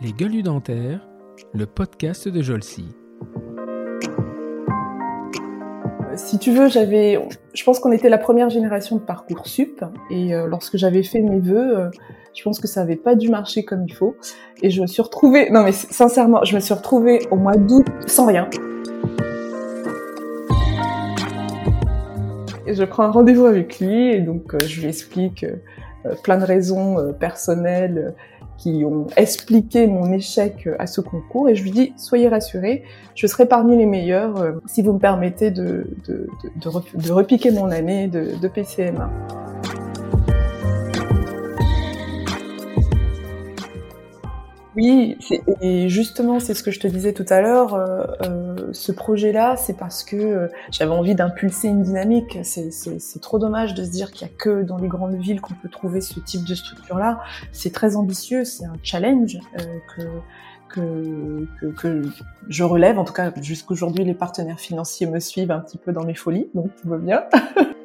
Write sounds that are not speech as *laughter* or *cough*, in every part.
Les gueules dentaires, le podcast de Jolcy. Si tu veux, j'avais, je pense qu'on était la première génération de Parcoursup, et euh, lorsque j'avais fait mes vœux, euh, je pense que ça avait pas dû marcher comme il faut, et je me suis retrouvée, non mais sincèrement, je me suis retrouvée au mois d'août sans rien. Je prends un rendez-vous avec lui, et donc euh, je lui explique plein de raisons personnelles qui ont expliqué mon échec à ce concours et je lui dis soyez rassurés, je serai parmi les meilleurs euh, si vous me permettez de, de, de, repiquer mon année de PCMA. Oui, et justement, c'est ce que je te disais tout à l'heure. Euh, euh, ce projet-là, c'est parce que euh, j'avais envie d'impulser une dynamique. C'est trop dommage de se dire qu'il y a que dans les grandes villes qu'on peut trouver ce type de structure-là. C'est très ambitieux, c'est un challenge que, que, que, que, je relève. En tout cas, jusqu'aujourd'hui, les partenaires financiers me suivent un petit peu dans mes folies, donc tout va bien. *laughs*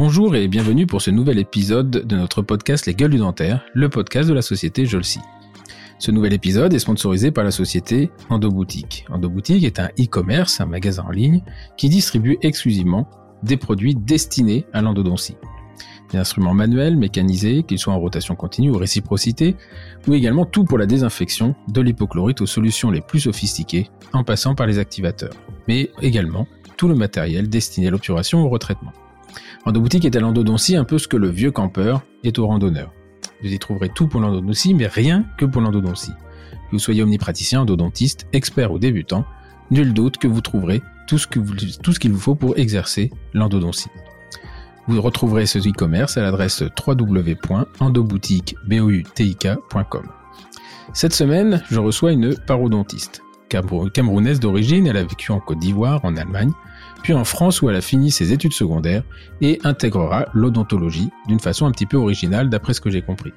Bonjour et bienvenue pour ce nouvel épisode de notre podcast Les Gueules du Dentaire, le podcast de la société Jolcy. Ce nouvel épisode est sponsorisé par la société Endoboutique. Endoboutique est un e-commerce, un magasin en ligne, qui distribue exclusivement des produits destinés à l'endodontie. Des instruments manuels, mécanisés, qu'ils soient en rotation continue ou réciprocité, ou également tout pour la désinfection, de l'hypochlorite aux solutions les plus sophistiquées, en passant par les activateurs. Mais également tout le matériel destiné à l'obturation ou au retraitement. Endoboutique est à l'endodontie un peu ce que le vieux campeur est au randonneur. Vous y trouverez tout pour l'endodontie, mais rien que pour l'endodontie. Que vous soyez omnipraticien, endodontiste, expert ou débutant, nul doute que vous trouverez tout ce qu'il vous faut pour exercer l'endodontie. Vous retrouverez ce e-commerce à l'adresse www.endoboutique.com. Cette semaine, je reçois une parodontiste. Camerounaise d'origine, elle a vécu en Côte d'Ivoire, en Allemagne, puis en France où elle a fini ses études secondaires et intégrera l'odontologie d'une façon un petit peu originale d'après ce que j'ai compris.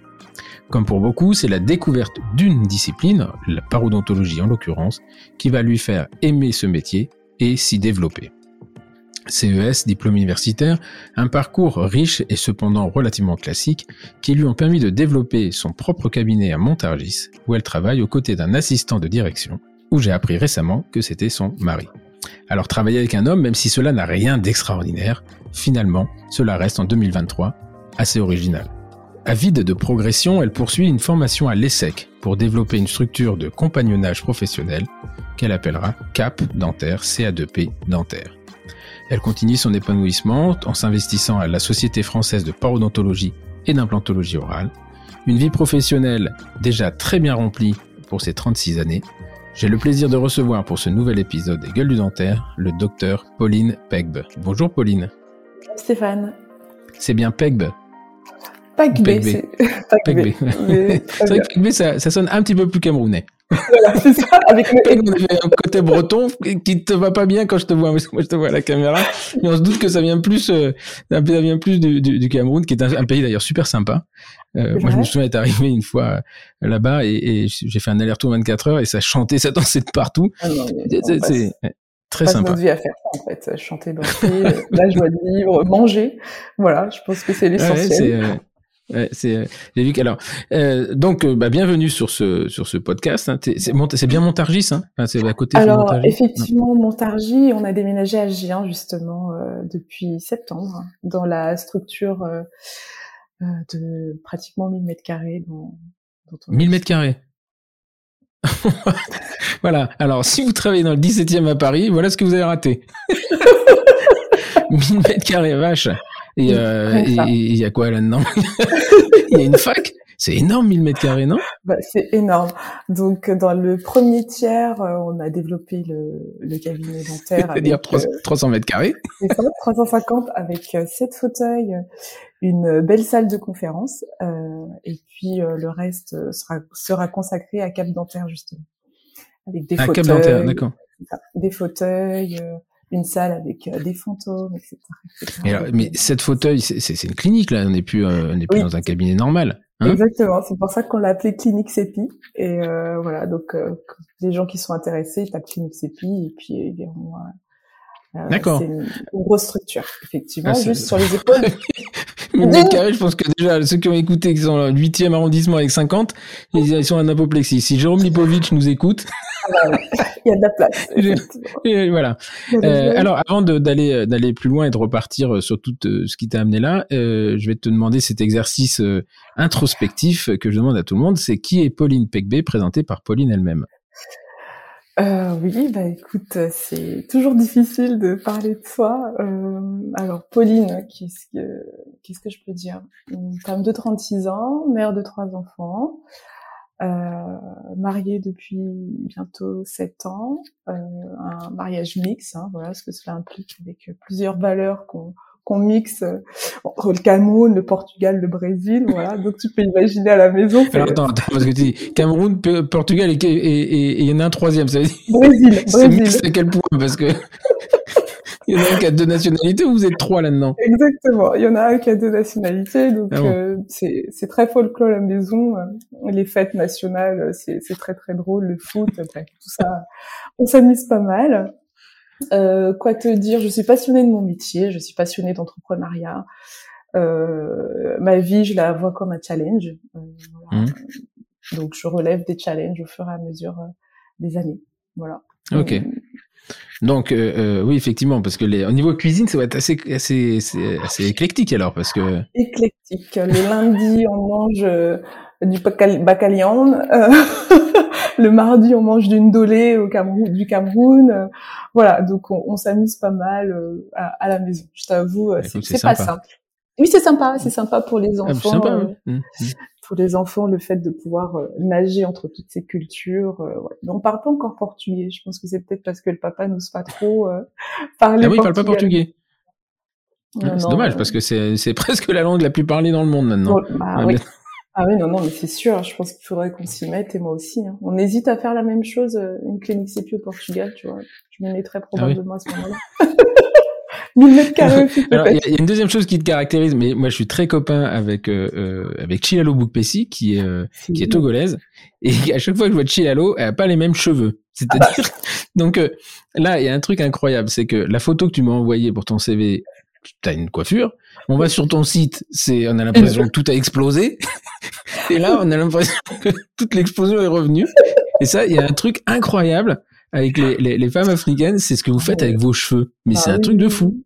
Comme pour beaucoup, c'est la découverte d'une discipline, la parodontologie en l'occurrence, qui va lui faire aimer ce métier et s'y développer. CES, diplôme universitaire, un parcours riche et cependant relativement classique qui lui ont permis de développer son propre cabinet à Montargis où elle travaille aux côtés d'un assistant de direction où j'ai appris récemment que c'était son mari. Alors travailler avec un homme, même si cela n'a rien d'extraordinaire, finalement, cela reste en 2023 assez original. Avide de progression, elle poursuit une formation à l'ESSEC pour développer une structure de compagnonnage professionnel qu'elle appellera CAP dentaire, CA2P dentaire. Elle continue son épanouissement en s'investissant à la Société française de parodontologie et d'implantologie orale, une vie professionnelle déjà très bien remplie pour ses 36 années, j'ai le plaisir de recevoir pour ce nouvel épisode des Gueules du Dentaire le docteur Pauline Pegbe. Bonjour Pauline. Stéphane. C'est bien Pegbe. Pegbe. Pegbe. Pegbe. C'est vrai que Pegbe, ça, sonne un petit peu plus camerounais. Voilà, c'est ça. Avec le... un côté breton qui te va pas bien quand je te vois, moi je te vois à la caméra. Mais on se doute que ça vient plus, euh, ça vient plus du, du, Cameroun, qui est un, un pays d'ailleurs super sympa. Euh, moi, je me souviens être arrivé une fois euh, là-bas et, et j'ai fait un aller-retour 24 heures et ça chantait, ça dansait de partout. Ah c'est très sympa. notre vie à faire ça, en fait. Chanter, danser, la joie de vivre, manger. Voilà, je pense que c'est l'essentiel. Ouais, Ouais, c'est, euh, j'ai vu qu'alors, euh, donc, bah, bienvenue sur ce sur ce podcast. Hein. C'est, c'est bien Montargis, hein enfin, c'est à côté. Alors, Montargis. effectivement, Montargis, on a déménagé à Gien justement euh, depuis septembre dans la structure euh, de pratiquement 1000 mètres carrés. Dont, 1000 mètres carrés *laughs* voilà. Alors, si vous travaillez dans le 17e à Paris, voilà ce que vous avez raté. *laughs* 1000 mètres carrés, vache. Et euh, il y a quoi là-dedans? *laughs* Il y a une fac? C'est énorme, 1000 mètres carrés, non? Bah, C'est énorme. Donc, dans le premier tiers, euh, on a développé le, le cabinet dentaire. *laughs* C'est-à-dire 300 mètres carrés? C'est ça, 350 avec 7 fauteuils, une belle salle de conférence, euh, et puis euh, le reste sera, sera consacré à Cap Dentaire justement, avec des fauteuils, Cap Dentaire, d'accord. Des fauteuils, euh, une salle avec euh, des fantômes, etc. mais cette fauteuil, c'est une clinique là, on n'est plus, on n'est plus dans un cabinet normal. Hein? Exactement, c'est pour ça qu'on l'a appelé Clinique CEPI. Et voilà, donc les gens qui sont intéressés, ils tapent Clinique CEPI et puis ils verront. D'accord. C'est une, grosse structure, effectivement, ah, juste sur les épaules. *laughs* Mais carré, je pense que déjà, ceux qui ont écouté, qui sont dans le 8e arrondissement avec 50, ils sont en apoplexie. Si Jérôme Lipovitch nous écoute. Il y a de la place. et voilà. Euh, alors, avant d'aller euh, d'aller plus loin et de repartir euh, sur tout ce qui t'a amené là, euh, je vais te demander cet exercice introspectif que je demande à tout le monde. C'est qui est Pauline Pecbé, présentée par Pauline elle-même. Oui, bah écoute, c'est toujours difficile de parler de soi. Alors Pauline, qu'est-ce que qu'est-ce que je peux dire? Une femme de 36 ans, mère de trois enfants, mariée depuis bientôt 7 ans, euh, un mariage mix, hein, voilà ce que cela implique avec plusieurs valeurs qu'on qu'on mixe euh, entre le Cameroun, le Portugal, le Brésil, voilà. *laughs* Donc tu peux imaginer à la maison. Alors, attends, attends, parce que tu dis Cameroun, Portugal et il y en a un troisième, ça veut dire. Brésil, *laughs* Brésil. C'est à quel point Parce que il y en a un qui a deux nationalités ou vous êtes trois là-dedans Exactement, il y en a un qui a deux nationalités, donc ah euh, c'est très folklore à la maison. Les fêtes nationales, c'est très très drôle, le foot, tout ça, on s'amuse pas mal. Euh, quoi te dire? Je suis passionnée de mon métier, je suis passionnée d'entrepreneuriat. Euh, ma vie, je la vois comme un challenge. Mmh. Donc, je relève des challenges au fur et à mesure des années. Voilà. Ok. Euh, donc euh, oui, effectivement, parce que les, au niveau cuisine, ça va être assez, assez, assez, éclectique alors, parce que éclectique. Le lundi, on mange du bacalian. Euh, *laughs* le mardi, on mange d'une dolée au Cameroun, du Cameroun. Euh, voilà, donc on, on s'amuse pas mal euh, à, à, la maison. Je t'avoue, bah, c'est pas simple. Oui, c'est sympa, c'est sympa pour les ah, enfants. Ah, sympa, mmh, mmh. Pour les enfants, le fait de pouvoir nager entre toutes ces cultures. Ouais. on parle pas encore portugais. Je pense que c'est peut-être parce que le papa n'ose pas trop *laughs* parler. Ah oui, il parle pas portugais. c'est dommage parce que c'est *laughs* presque la langue la plus parlée dans le monde maintenant. bah, oui. *laughs* Ah oui, non, non, mais c'est sûr, je pense qu'il faudrait qu'on s'y mette, et moi aussi. Hein. On hésite à faire la même chose, euh, une clinique CPI au Portugal, tu vois. Je me mettrais probablement ah à ce moment-là. 1000 mètres carrés Alors, il y, a une deuxième chose qui te caractérise, mais moi je suis très copain avec euh, euh avec Chilalo Boukpessi, qui est euh, qui est togolaise, et à chaque fois que je vois Chilalo, elle a pas les mêmes cheveux. C'est-à-dire, *laughs* donc là il y a un truc incroyable, c'est que la photo que tu m'as envoyée pour ton CV, t'as une coiffure. On va sur ton site, c'est, on a l'impression que tout a explosé. *laughs* Et là, on a l'impression que toute l'explosion est revenue. Et ça, il y a un truc incroyable avec les, les, les femmes africaines, c'est ce que vous faites avec vos cheveux. Mais c'est un truc de fou.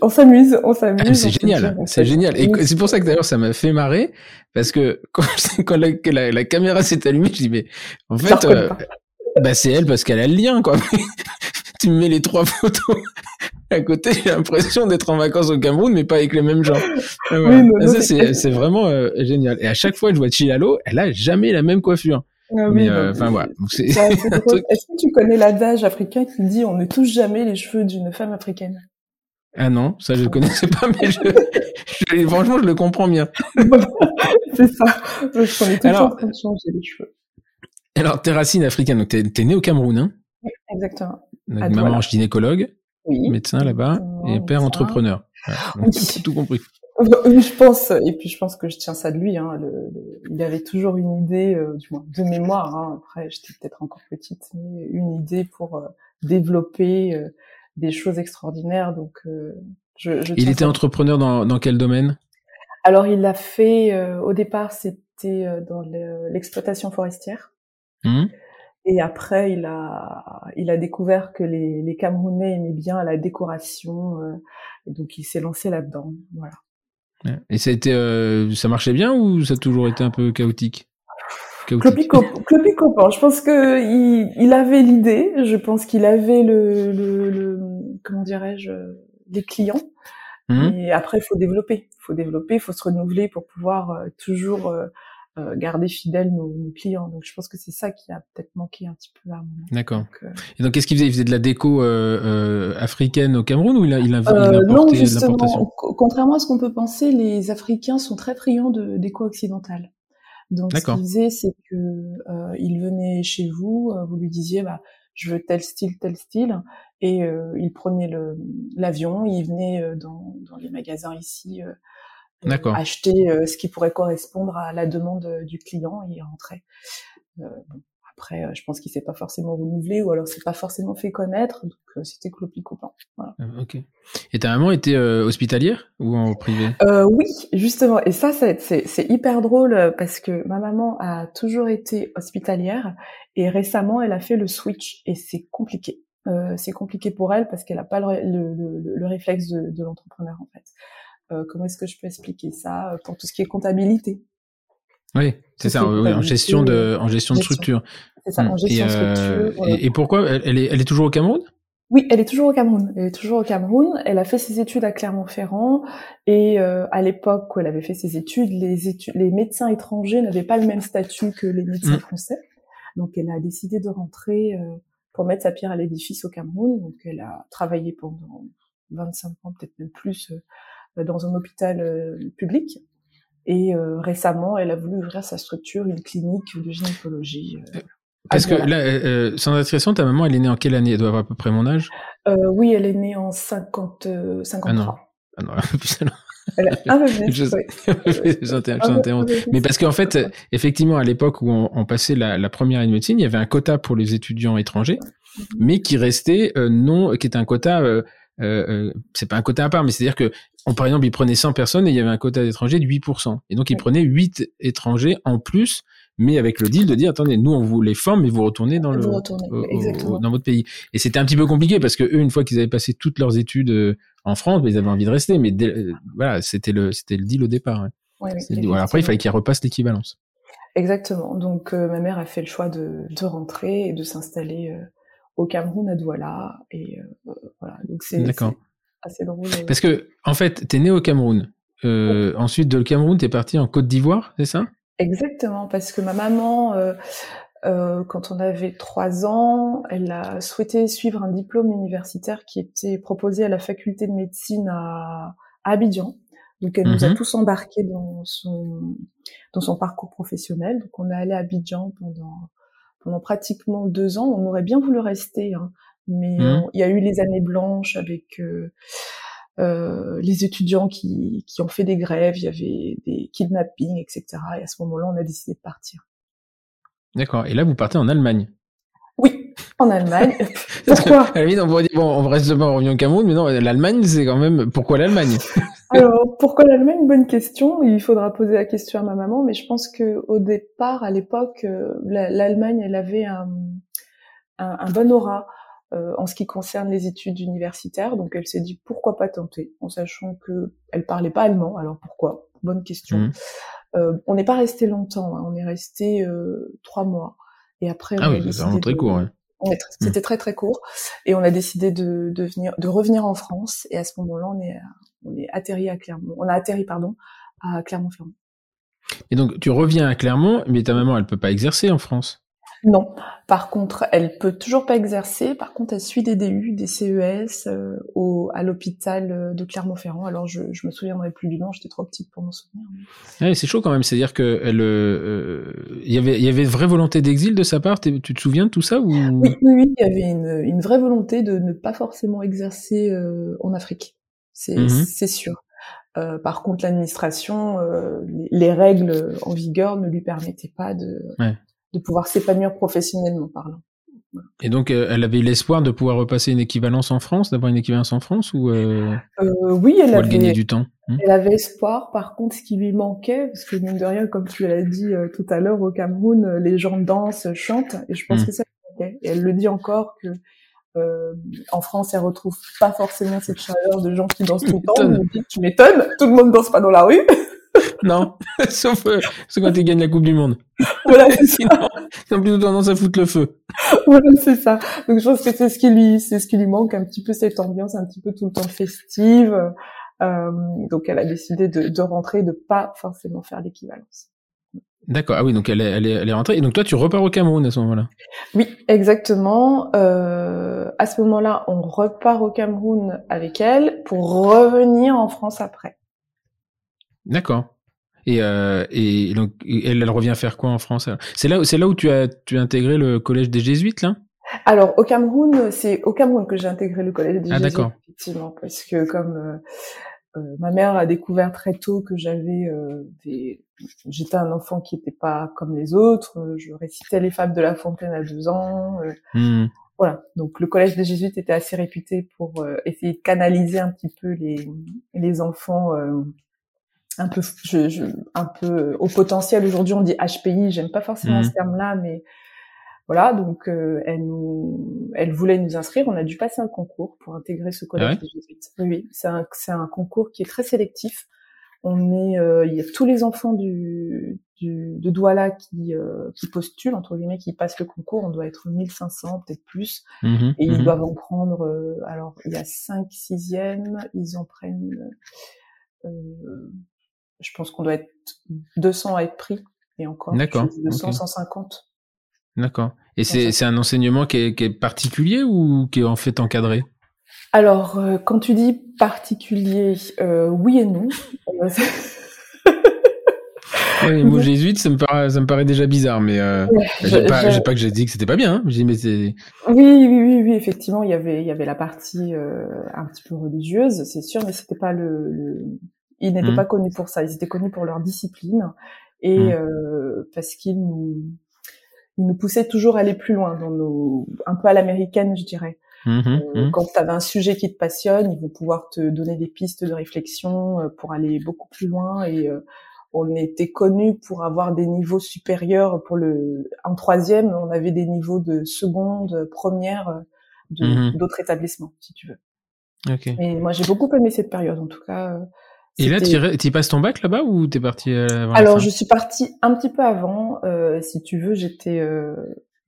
on s'amuse, on s'amuse. Ah, c'est génial, c'est génial. Et c'est pour ça que d'ailleurs ça m'a fait marrer parce que *laughs* quand, quand la, la, caméra s'est allumée, je dis mais en fait, euh, bah c'est elle parce qu'elle a le lien quoi. *laughs* tu me mets les trois photos à côté, j'ai l'impression d'être en vacances au Cameroun, mais pas avec les mêmes gens. c'est vraiment euh, génial. Et à chaque fois que je vois Chilalo, elle a jamais la même coiffure. Ah mais euh, voilà. *laughs* Est-ce que tu connais l'adage africain qui dit on ne touche jamais les cheveux d'une femme africaine? Ah non, ça je ne connaissais pas, mais je, *laughs* franchement je le comprends bien. *laughs* c'est ça. Je connais toujours en train de changer les cheveux. Alors tes racines africaines, donc t'es es né au Cameroun, hein? Oui, exactement. maman gynécologue médecin là-bas et père entrepreneur. tout compris. *laughs* Je pense, et puis je pense que je tiens ça de lui. Hein, le, il avait toujours une idée, euh, du moins de mémoire. Hein, après, j'étais peut-être encore petite, mais une idée pour euh, développer euh, des choses extraordinaires. Donc, je, je il était entrepreneur dans, dans quel domaine? Alors, il l'a fait. au départ, c'était dans l'exploitation forestière. Mmh. Et après, il a, il a découvert que les, les Camerounais aimaient bien la décoration, euh, et donc il s'est lancé là-dedans. Voilà. Et ça a été, euh, ça marchait bien ou ça a toujours été un peu chaotique? Clopico, je pense que il, il avait l'idée, je pense qu'il avait le, le, le comment dirais-je, les clients. Mmh. Et après, il faut développer, il faut développer, il faut se renouveler pour pouvoir euh, toujours euh, euh, garder fidèles nos, clients. Donc je pense que c'est ça qui a peut-être manqué un petit peu à moment. D'accord. Euh, et donc qu'est-ce qu'il faisait? Il faisait de la déco euh, africaine au Cameroun ou il a il a, il Non, justement, contrairement à ce qu'on peut penser, les Africains sont très friands de déco occidentale. Donc ce qu'il faisait, c'est que il venait chez vous, vous lui disiez bah je veux tel style, tel style, et il prenait l'avion, il venait dans, dans les magasins ici acheter ce qui pourrait correspondre à la demande du client et rentrer. Bon, après, je pense qu'il s'est pas forcément renouvelé ou alors c'est pas forcément fait connaître, donc c'était clopi copain. Voilà. Ok. Et ta maman était hospitalière ou en privé? Euh, Oui, justement. Et ça, c'est hyper drôle parce que ma maman a toujours été hospitalière et récemment, elle a fait le switch et c'est compliqué. Euh, c'est compliqué pour elle parce qu'elle n'a pas le, le, le, le, réflexe de, de l'entrepreneur en fait. Euh, comment est-ce que je peux expliquer ça pour tout ce qui est comptabilité? Oui, c'est ça, oui, en gestion de, en gestion, de structure. C'est ça, en gestion euh, structure. Et, et, pourquoi elle est, elle est toujours au Cameroun? Oui, elle est toujours au Cameroun. Elle est toujours au Cameroun. Elle a fait ses études à Clermont-Ferrand et euh, à l'époque où elle avait fait ses études, les, études, les médecins étrangers n'avaient pas le même statut que les médecins mmh. français. Donc elle a décidé de rentrer euh, pour mettre sa pierre à l'édifice au Cameroun. Donc elle a travaillé pendant 25 ans, peut-être même plus, euh, dans un hôpital euh, public. Et euh, récemment, elle a voulu ouvrir sa structure, une clinique de gynécologie. Parce que là, euh, sans indiscrétion, ta maman, elle est née en quelle année? Elle doit avoir à peu près mon âge. Oui, elle est née en 50, 53. Ah non, ah non *laughs* plus Elle a un peu plus, Mais parce qu'en fait, effectivement, à l'époque où on, on passait la, la, première année de médecine, il y avait un quota pour les étudiants étrangers, mais qui restait euh, non, qui était un quota. Euh, euh, c'est pas un quota à part, mais c'est-à-dire que, on, par exemple, il prenait 100 personnes et il y avait un quota d'étrangers de 8%. Et donc, il prenait 8 étrangers en plus mais avec le deal de dire attendez, nous on vous les forme, mais vous retournez dans le dans votre pays. Et c'était un petit peu compliqué parce que eux, une fois qu'ils avaient passé toutes leurs études euh, en France, ben, ils avaient envie de rester, mais euh, voilà, c'était le c'était le deal au départ. après, il fallait qu'ils repassent l'équivalence. Exactement. Donc euh, ma mère a fait le choix de, de rentrer et de s'installer au Cameroun à Douala et voilà. Donc c'est assez drôle. Parce que en fait, t'es né au Cameroun. Ensuite de le Cameroun, t'es parti en Côte d'Ivoire, c'est ça? Exactement, parce que ma maman, euh, euh, quand on avait trois ans, elle a souhaité suivre un diplôme universitaire qui était proposé à la faculté de médecine à, Abidjan. Donc elle nous a mhm. tous embarqués dans son dans son parcours professionnel. Donc on est allé à Abidjan pendant pendant pratiquement deux ans. On aurait bien voulu rester, hein, mais mhm. il y a eu les années blanches avec euh, euh, les étudiants qui, qui ont fait des grèves, il y avait des kidnappings, etc. Et à ce moment-là, on a décidé de partir. D'accord. Et là, vous partez en Allemagne en Allemagne. *laughs* pourquoi à on pourrait dire, bon, on reste demain, on revient au Cameroun, mais non, l'Allemagne, c'est quand même... Pourquoi l'Allemagne? *laughs* Alors, pourquoi l'Allemagne? Bonne question. Il faudra poser la question à ma maman, mais je pense que au départ, à l'époque, euh, l'Allemagne, elle avait un, un, un bon aura. Euh, en ce qui concerne les études universitaires. Donc elle s'est dit pourquoi pas tenter, en sachant que elle parlait pas allemand. Alors pourquoi? Bonne question. Mmh. Euh, on n'est pas resté longtemps, hein. on est resté euh, trois mois. Et après, ah oui, c'est vraiment très court. Hein. C'était très très court. Et on a décidé de, de, venir, de revenir en France. Et à ce moment-là, on est, on est atterri à Clermont. On a atterri, pardon, à Clermont-Ferrand. Et donc, tu reviens à Clermont, mais ta maman, elle peut pas exercer en France? Non. Par contre, elle peut toujours pas exercer. Par contre, elle suit des DU, des CES euh, au, à l'hôpital euh, de Clermont-Ferrand. Alors, je, je me souviendrai plus du nom. J'étais trop petite pour m'en souvenir. Ouais, c'est chaud quand même. C'est-à-dire que elle, euh, il y avait, il y avait vraie volonté d'exil de sa part. Tu te souviens de tout ça ou? Oui, oui, oui, il y avait une, une vraie volonté de ne pas forcément exercer euh, en Afrique. C'est, mhm. sûr. Euh, par contre, l'administration, les, les, règles en vigueur ne lui permettaient pas de, ouais de pouvoir s'épanouir professionnellement parlant. Et donc, euh, elle avait l'espoir de pouvoir repasser une équivalence en France, d'avoir une équivalence en France, ou euh, euh, oui, elle avait gagner du temps. Hein? elle avait espoir. Par contre, ce qui lui manquait, parce que mine de rien, comme tu l'as dit euh, tout à l'heure, au Cameroun, les gens dansent, chantent, et je pense hmm. que ça lui manquait. Et elle le dit encore que en France, elle retrouve pas forcément cette chaleur de gens qui dansent tout le temps. Dit, tu m'étonnes, tout le monde danse pas dans la rue. *laughs* non, *laughs* sauf, euh, quand ils gagnent la Coupe du Monde. *laughs* Voilà, *laughs* Sinon, ils ont plutôt tendance à foutre le feu. Voilà, c'est ça. Donc je pense que c'est ce qui lui, c'est ce qui lui manque un petit peu cette ambiance un petit peu tout le temps festive. Euh, donc elle a décidé de, de rentrer, de pas forcément faire l'équivalence. D'accord. Ah oui, donc elle est, elle est, elle est rentrée. Et donc toi, tu repars au Cameroun à ce moment-là? Oui, exactement. Euh, à ce moment-là, on repart au Cameroun avec elle pour revenir en France après. D'accord. Et, euh, et donc, elle, elle, revient faire quoi en France C'est là, c'est là où tu as, tu as intégré le collège des jésuites, là? Alors, au Cameroun, c'est au Cameroun que j'ai intégré le collège des ah, jésuites, effectivement, parce que comme euh, ma mère a découvert très tôt que j'avais des... J'étais un enfant qui n'était pas comme les autres. Je récitais les fables de La Fontaine à deux ans. Mmh. Voilà. Donc le collège des jésuites était assez réputé pour essayer de canaliser un petit peu les, les enfants un peu, je, je, un peu au potentiel. Aujourd'hui, on dit HPI. J'aime pas forcément mmh. ce terme-là, mais voilà. Donc, euh, elle nous, elle voulait nous inscrire. On a dû passer un concours pour intégrer ce collège ah des jésuites. Oui, c'est un, c'est un concours qui est très sélectif. On est, euh, il y a tous les enfants du, du de Douala qui, euh, qui postulent entre guillemets, qui passent le concours. On doit être 1500, peut-être plus, mmh et ils mmh doivent en prendre. alors, il y a 5 sixièmes, ils en prennent. Euh, je pense qu'on doit être 200 à être pris et encore. D'accord. 200, 150. D'accord. Et c'est un enseignement qui est, qui est, particulier ou qui est en fait encadré? Alors, euh, quand tu dis particulier, euh, oui et non. *laughs* oui, les mots jésuites, ça me paraît, ça me paraît déjà bizarre, mais euh, j'ai pas, pas, que j'ai dit que c'était pas bien. Hein. mais c'est. Oui, oui, oui, oui, effectivement, il y avait, il y avait la partie un petit peu religieuse, c'est sûr, mais c'était pas le, le, ils n'étaient mmh. pas connus pour ça. Ils étaient connus pour leur discipline et mmh. euh, parce qu'ils nous, ils nous poussaient toujours à aller plus loin dans nos, un peu à l'américaine, je dirais. Mmh, euh, quand tu avais un sujet qui te passionne, ils vont pouvoir te donner des pistes de réflexion euh, pour aller beaucoup plus loin et on était connus pour avoir des niveaux supérieurs pour le en troisième on avait des niveaux de seconde première d'autres établissements si tu veux okay. et moi j'ai beaucoup aimé cette période en tout cas et là, tu passes ton bac là-bas ou t'es parti avant Alors, je suis partie un petit peu avant. Euh, si tu veux, j'étais. Euh,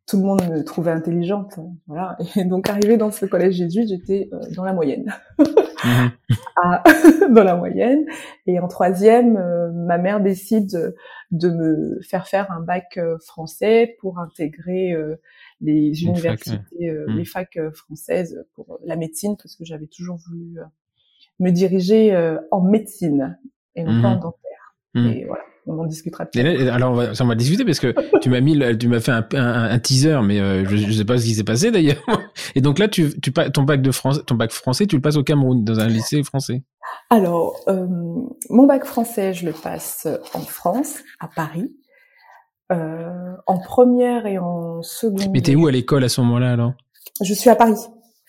tout le monde me trouvait intelligente, voilà. *laughs* Et donc, arrivée dans ce collège jésuite, j'étais euh, dans la moyenne. Mhm. *laughs* ah, *laughs* dans la moyenne. Et en troisième, euh, ma mère décide de me faire faire un bac euh, français pour intégrer les universités, mhm. les facs françaises pour la médecine, parce que j'avais toujours voulu me diriger euh, en médecine et non pas en mhm. dentaire. Mhm. Et voilà, on en discutera. alors on va, on va discuter parce que *laughs* tu m'as mis, tu m'as fait un, un, teaser, mais euh, je, ne sais pas ce qui s'est passé d'ailleurs. *laughs* Et donc là, tu, tu ton bac de France, ton bac français, tu le passes au Cameroun dans un lycée français. Alors, euh, mon bac français, je le passe en France, à Paris, euh, en première et en seconde. Mais t'es où à l'école à ce moment-là alors? Je suis à Paris.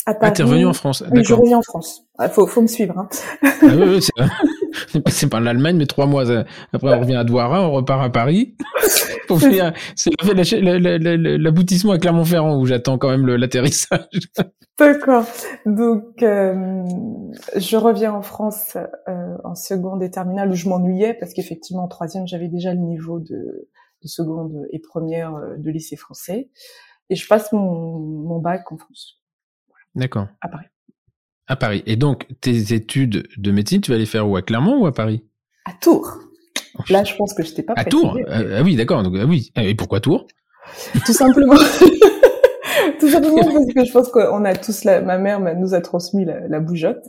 À Paris. Ah, t'es revenu en France. Oui, je reviens en France. Il faut, faut me suivre. Hein. Ah, oui, oui, c'est *laughs* par l'Allemagne, mais trois mois après, on revient à Douara, on repart à Paris. c'est l'aboutissement à Clermont-Ferrand où j'attends quand même l'atterrissage. *laughs* D'accord. Donc, euh, je reviens en France euh, en seconde et terminale où je m'ennuyais parce qu'effectivement, en troisième, j'avais déjà le niveau de, de seconde et première euh, de lycée français. Et je passe mon, mon bac en France. D'accord. À Paris. À Paris. Et donc, tes études de médecine, tu vas les faire où? À Clermont ou à Paris? À Tours. Là, je pense que je t'ai pas À Tours? ah, ah oui, d'accord. Donc, ah oui. Et pourquoi Tours? Tout simplement. *laughs* Tout simplement parce que je pense qu'on a tous la, ma mère nous a transmis la, la bougeotte.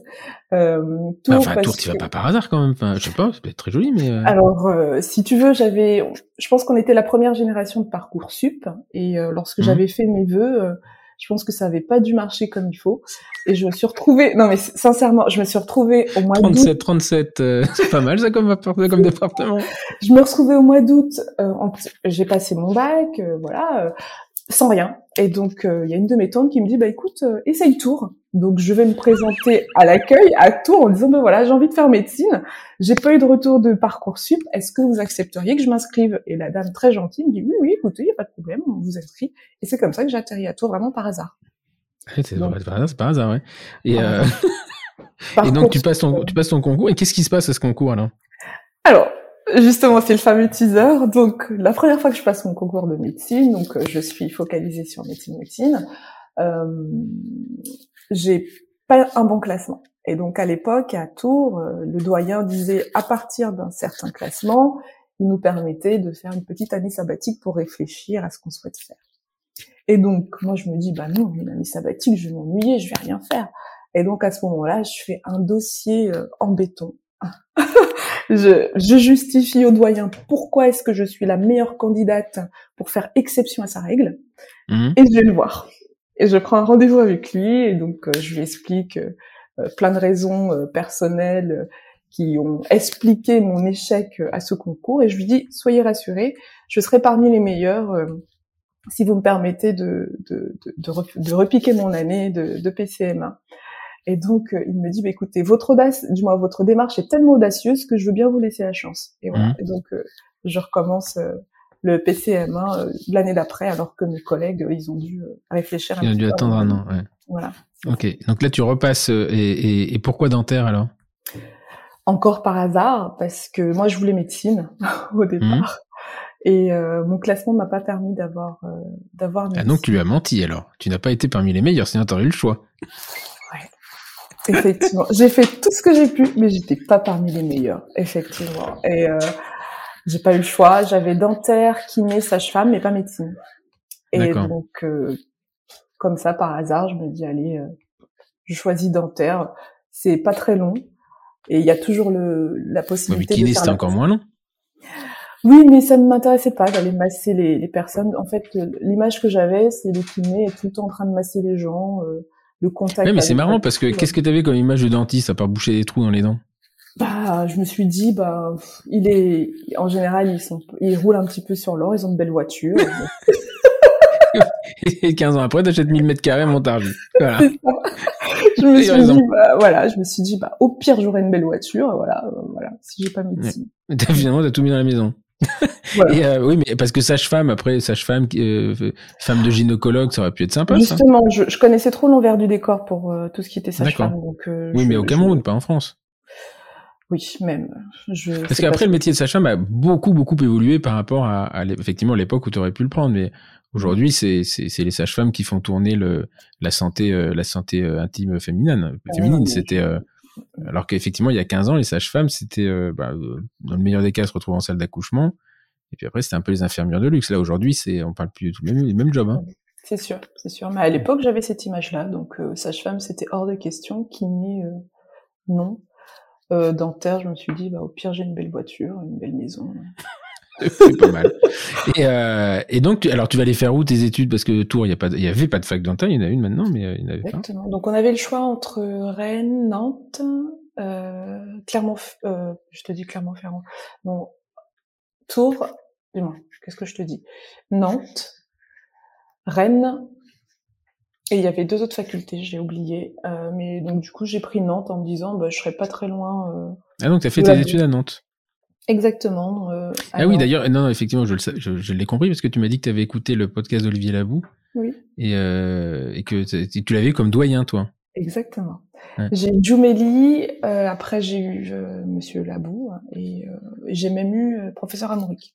Euh, Tours, enfin, Tours, tu vas pas par hasard quand même. Enfin, je sais pas, c'est très joli, mais. Euh... Alors, euh, si tu veux, j'avais, je pense qu'on était la première génération de parcours sup, et euh, lorsque mmh. j'avais fait mes vœux, euh, je pense que ça avait pas dû marcher comme il faut. Et je me suis retrouvée, non mais sincèrement, je me suis retrouvée au mois d'août. 37, 37, euh, *laughs* c'est pas mal ça comme, comme *laughs* département. Je me retrouvais au mois d'août, euh, j'ai passé mon bac, euh, voilà, sans rien. Et donc, il y a une de mes tantes qui me dit, bah écoute, essaye Tours. Donc, je vais me présenter à l'accueil à Tours en disant, ben voilà, j'ai envie de faire médecine. J'ai pas eu de retour de parcours sup. Est-ce que vous accepteriez que je m'inscrive? Et la dame très gentille me dit, oui, oui, écoutez, il y a pas de problème, on vous inscrit. Et c'est comme ça que j'ai atterri à Tours, vraiment par hasard. C'est par hasard, ouais. Et, euh... *laughs* et donc, tu passes ton, tu passes ton concours. Et qu'est-ce qui se passe à ce concours alors? Alors, Justement, c'est le fameux teaser. Donc, la première fois que je passe mon concours de médecine, donc euh, je suis focalisée sur médecine médecine, euh, j'ai pas un bon classement. Et donc, à l'époque, à Tours, euh, le doyen disait à partir d'un certain classement, il nous permettait de faire une petite année sabbatique pour réfléchir à ce qu'on souhaite faire. Et donc, moi, je me dis, bah non, une année sabbatique, je vais m'ennuyer, je vais rien faire. Et donc, à ce moment-là, je fais un dossier en béton je, je, justifie au doyen pourquoi est-ce que je suis la meilleure candidate pour faire exception à sa règle, mmh. et je vais le voir. Et je prends un rendez-vous avec lui, et donc euh, je lui explique euh, plein de raisons euh, personnelles qui ont expliqué mon échec à ce concours et je lui dis soyez rassurés, je serai parmi les meilleurs si vous me permettez de, de, de, de, repiquer mon année de, de PCM1. Et donc, euh, il me dit, bah, écoutez, votre audace, du moins votre démarche est tellement audacieuse que je veux bien vous laisser la chance. Et voilà. Mmh. Et donc, euh, je recommence euh, le PCM1 l'année d'après, alors que mes collègues, ils ont dû réfléchir. Ils ont dû attendre un an. Ouais. Voilà. Ok. Donc là, tu repasses. Et, et, et pourquoi dentaire alors? Encore par hasard, parce que moi, je voulais médecine *laughs* au départ. Et euh, mon classement m'a pas permis d'avoir euh, d'avoir. Ah donc tu lui as menti alors. Tu n'as pas été parmi les meilleurs, sinon aurais eu le choix. Effectivement, j'ai fait tout ce que j'ai pu, mais j'étais pas parmi les meilleurs, effectivement. Et euh, j'ai pas eu le choix. J'avais dentaire, kiné, sage-femme, mais pas médecine. Et donc, euh, comme ça, par hasard, je me dis allez, euh, je choisis dentaire. C'est pas très long et il y a toujours le la possibilité. mais kiné, c'est encore moins long. Oui, mais ça ne m'intéressait pas d'aller masser les, les, personnes. En fait, l'image que j'avais, c'est le kiné est tout le temps en train de masser les gens, euh, le contact. Oui, mais c'est marrant parce que qu'est-ce que tu avais comme image de dentiste à part boucher des trous dans les dents? Bah, je me suis dit, bah, il est, en général, ils sont, ils roulent un petit peu sur l'or, ils ont de belles voitures. *laughs* Et 15 ans après, t'achètes 1000 mètres carrés à Montargis. Voilà. je me suis dit, bah, voilà, je me suis dit, bah, au pire, j'aurai une belle voiture, voilà, euh, voilà, si j'ai pas médecine. Ouais. *laughs* Finalement, t'as tout mis dans la maison. Et euh, oui, mais parce que sage-femme, après, sage-femme, euh, femme de gynécologue, ça aurait pu être sympa. Justement, je, je, connaissais trop l'envers du décor pour euh, tout ce qui était sage-femme. Oui, mais au Cameroun, pas en France. Oui, même. Je, parce qu'après, le métier de sage-femme a beaucoup, beaucoup évolué par rapport à, à effectivement l'époque où tu aurais pu le prendre. Mais aujourd'hui, c'est, c'est, les sages-femmes qui font tourner le, la santé, la santé intime féminine. Féminine, c'était. Alors qu'effectivement, il y a 15 ans, les sages-femmes, c'était, euh, bah, euh, dans le meilleur des cas, se retrouver en salle d'accouchement. Et puis après, c'était un peu les infirmières de luxe. Là, aujourd'hui, c'est, on parle plus du tout le même, même job. Hein. C'est sûr, c'est sûr. Mais à l'époque, j'avais cette image-là. Donc, euh, sage-femme, c'était hors de question. Kiné, euh, non. dentaire, je me suis dit, bah, au pire, j'ai une belle voiture, une belle maison. *laughs* c'est pas mal. Et, euh, et, donc, alors tu vas aller faire où tes études? Parce que Tours, il y a pas, il y avait pas de fac dentaire, il y en a une maintenant, mais euh, il y en avait Exactement. Donc on avait le choix entre Rennes, Nantes, euh, Clermont, euh, je te dis Clermont-Ferrand. Non, Tours, dis-moi, qu'est-ce que je te dis? Nantes, Rennes, et il y avait deux autres facultés, j'ai oublié. Euh, mais donc du coup, j'ai pris Nantes en me disant, bah, je serais pas très loin. Ah donc tu as fait tes études à Nantes? Exactement. Euh, ah oui, d'ailleurs, non, non, effectivement, je, je, je l'ai compris parce que tu m'as dit que tu avais écouté le podcast d'Olivier Labou. Oui. Et, euh, et que tu l'avais comme doyen, toi. Exactement. Ouais. J'ai eu Djouméli, euh, après j'ai eu euh, Monsieur Labou, et euh, j'ai même eu euh, Professeur Amourik.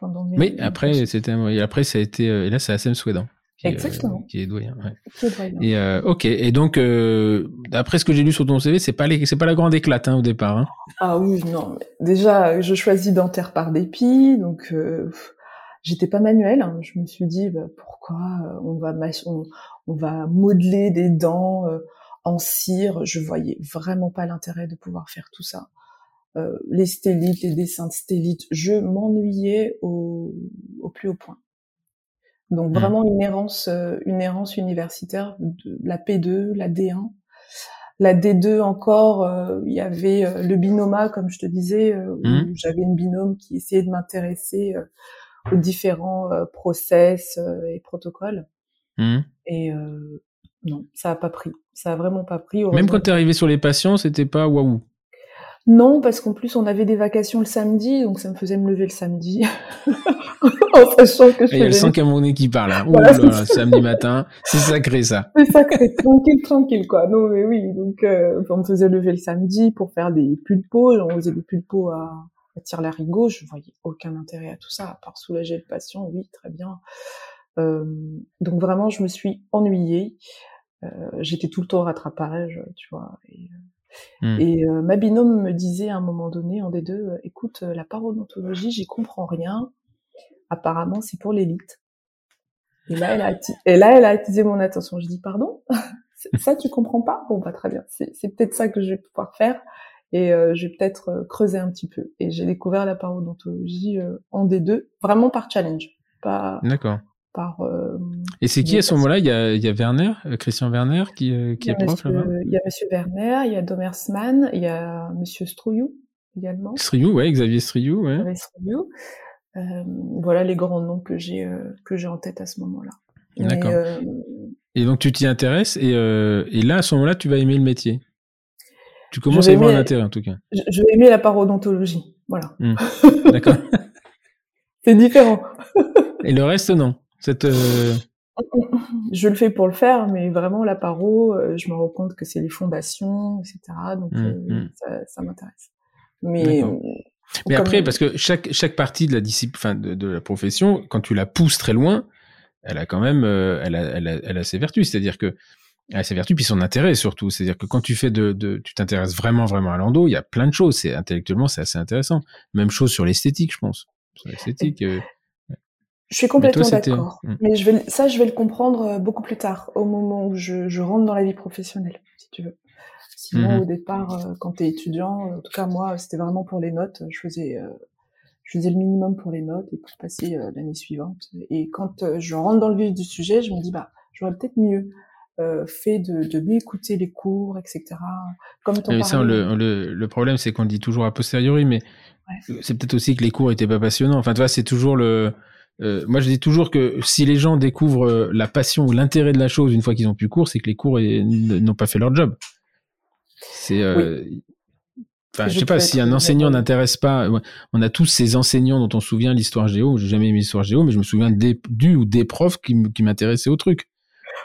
Mes, oui, après, c'était, après, ça a été, et là, c'est Assem Souedan. Qui Exactement. Est, qui est doyen. Ouais. Et euh, ok. Et donc, euh, d'après ce que j'ai lu sur ton CV, c'est pas les, c'est pas la grande éclate hein, au départ. Hein. Ah oui, non. Déjà, je choisis dentaire par dépit, donc euh, j'étais pas manuelle. Hein. Je me suis dit bah, pourquoi euh, on va on, on, va modeler des dents euh, en cire? Je voyais vraiment pas l'intérêt de pouvoir faire tout ça. Euh, les stélites, les dessins de stélites, je m'ennuyais au, au plus haut point. Donc mmh. vraiment une errance, euh, une errance universitaire, de la P2, la D1. La D2 encore, euh, il y avait euh, le binoma, comme je te disais, mmh. j'avais une binôme qui essayait de m'intéresser aux différents process et protocoles. Mmh. Et non, ça a pas pris. Ça a vraiment pas pris. Même quand tu es arrivé sur les patients, c'était pas waouh. Non, parce qu'en plus on avait des vacations le samedi, donc ça me faisait me lever le samedi. *laughs* en sachant que je Il y a le sang camerounais qui parle. Hein. Voilà, là, samedi matin, c'est sacré ça. C'est sacré, tranquille, tranquille quoi. Non mais oui, donc euh, on me faisait lever le samedi pour faire des pulpos, on faisait des pulpos à, à tire larigot, je voyais aucun intérêt à tout ça, à part soulager le patient, oui, très bien. Euh, donc vraiment, je me suis ennuyée. Euh, J'étais tout le temps au rattrapage, tu vois. Et, euh, Mmh. Et euh, ma binôme me disait à un moment donné, en des deux, euh, écoute, euh, la parodontologie, j'y comprends rien. Apparemment, c'est pour l'élite. Et là, elle a, et là, elle a attisé mon attention. Je dis, pardon, *laughs* ça, tu comprends pas? Bon, bah très bien. C'est peut-être ça que je vais pouvoir faire. Et euh, je vais peut-être creuser un petit peu. Et j'ai découvert la parodontologie en D2, vraiment par challenge. Pas, D'accord. Par. Euh, et c'est qui à ce moment-là? Il y, a, il y a Werner, Christian Werner, qui, qui est prof là-bas? Il y a Monsieur Werner, il y a Domersman, il y a Monsieur Strouillou également. Striou, ouais, Xavier Striou, ouais. Euh, voilà les grands noms que j'ai euh, que j'ai en tête à ce moment-là. D'accord. Euh, et donc tu t'y intéresses et, et là à ce moment-là tu vas aimer le métier? Tu commences à y voir l'intérêt en tout cas. Je, vais aimer la parodontologie, voilà. Hmm. *laughs* D'accord. C'est différent. et le reste non? Cette je le fais pour le faire, mais vraiment la paro, je me rends compte que c'est les fondations, etc. Donc hmm, hmm. ça, ça m'intéresse. Mais mais après, parce que chaque, chaque partie de la discipline, de, de, la profession, quand tu la pousses très loin, elle a quand même, euh, elle, a, elle, a, elle, a, ses vertus. C'est-à-dire que, elle a ses vertus, puis son intérêt surtout. C'est-à-dire que quand tu fais de, de tu t'intéresses vraiment, vraiment à l'endo, il y a plein de choses. C'est intellectuellement, c'est assez intéressant. Même chose sur l'esthétique, je pense. Sur l'esthétique. Euh, je suis complètement d'accord. Hmm. Mais je vais, ça, je vais le comprendre euh, beaucoup plus tard, au moment où je, je rentre dans la vie professionnelle, si tu veux. Sinon, mmh au départ, euh, quand tu es étudiant, en tout cas moi, c'était vraiment pour les notes. Je faisais, euh, je faisais le minimum pour les notes et pour passer euh, l'année suivante. Et quand je rentre dans le vif du sujet, je me dis bah j'aurais peut-être mieux fait de, de mieux écouter les cours, etc. Comme ça, le, le, le, problème, c'est qu'on le dit toujours a posteriori, mais c'est peut-être aussi que les cours étaient pas passionnants. Enfin, tu vois, c'est toujours le moi, je dis toujours que si les gens découvrent la passion ou l'intérêt de la chose une fois qu'ils ont pu cours, c'est que les cours n'ont pas fait leur job. C'est. Euh, enfin, je sais pas si un enseignant n'intéresse pas. On a tous ces enseignants dont on se souvient l'histoire géo. J'ai jamais aimé l'histoire géo, mais je me souviens des, du ou des profs qui, m'intéressaient au truc.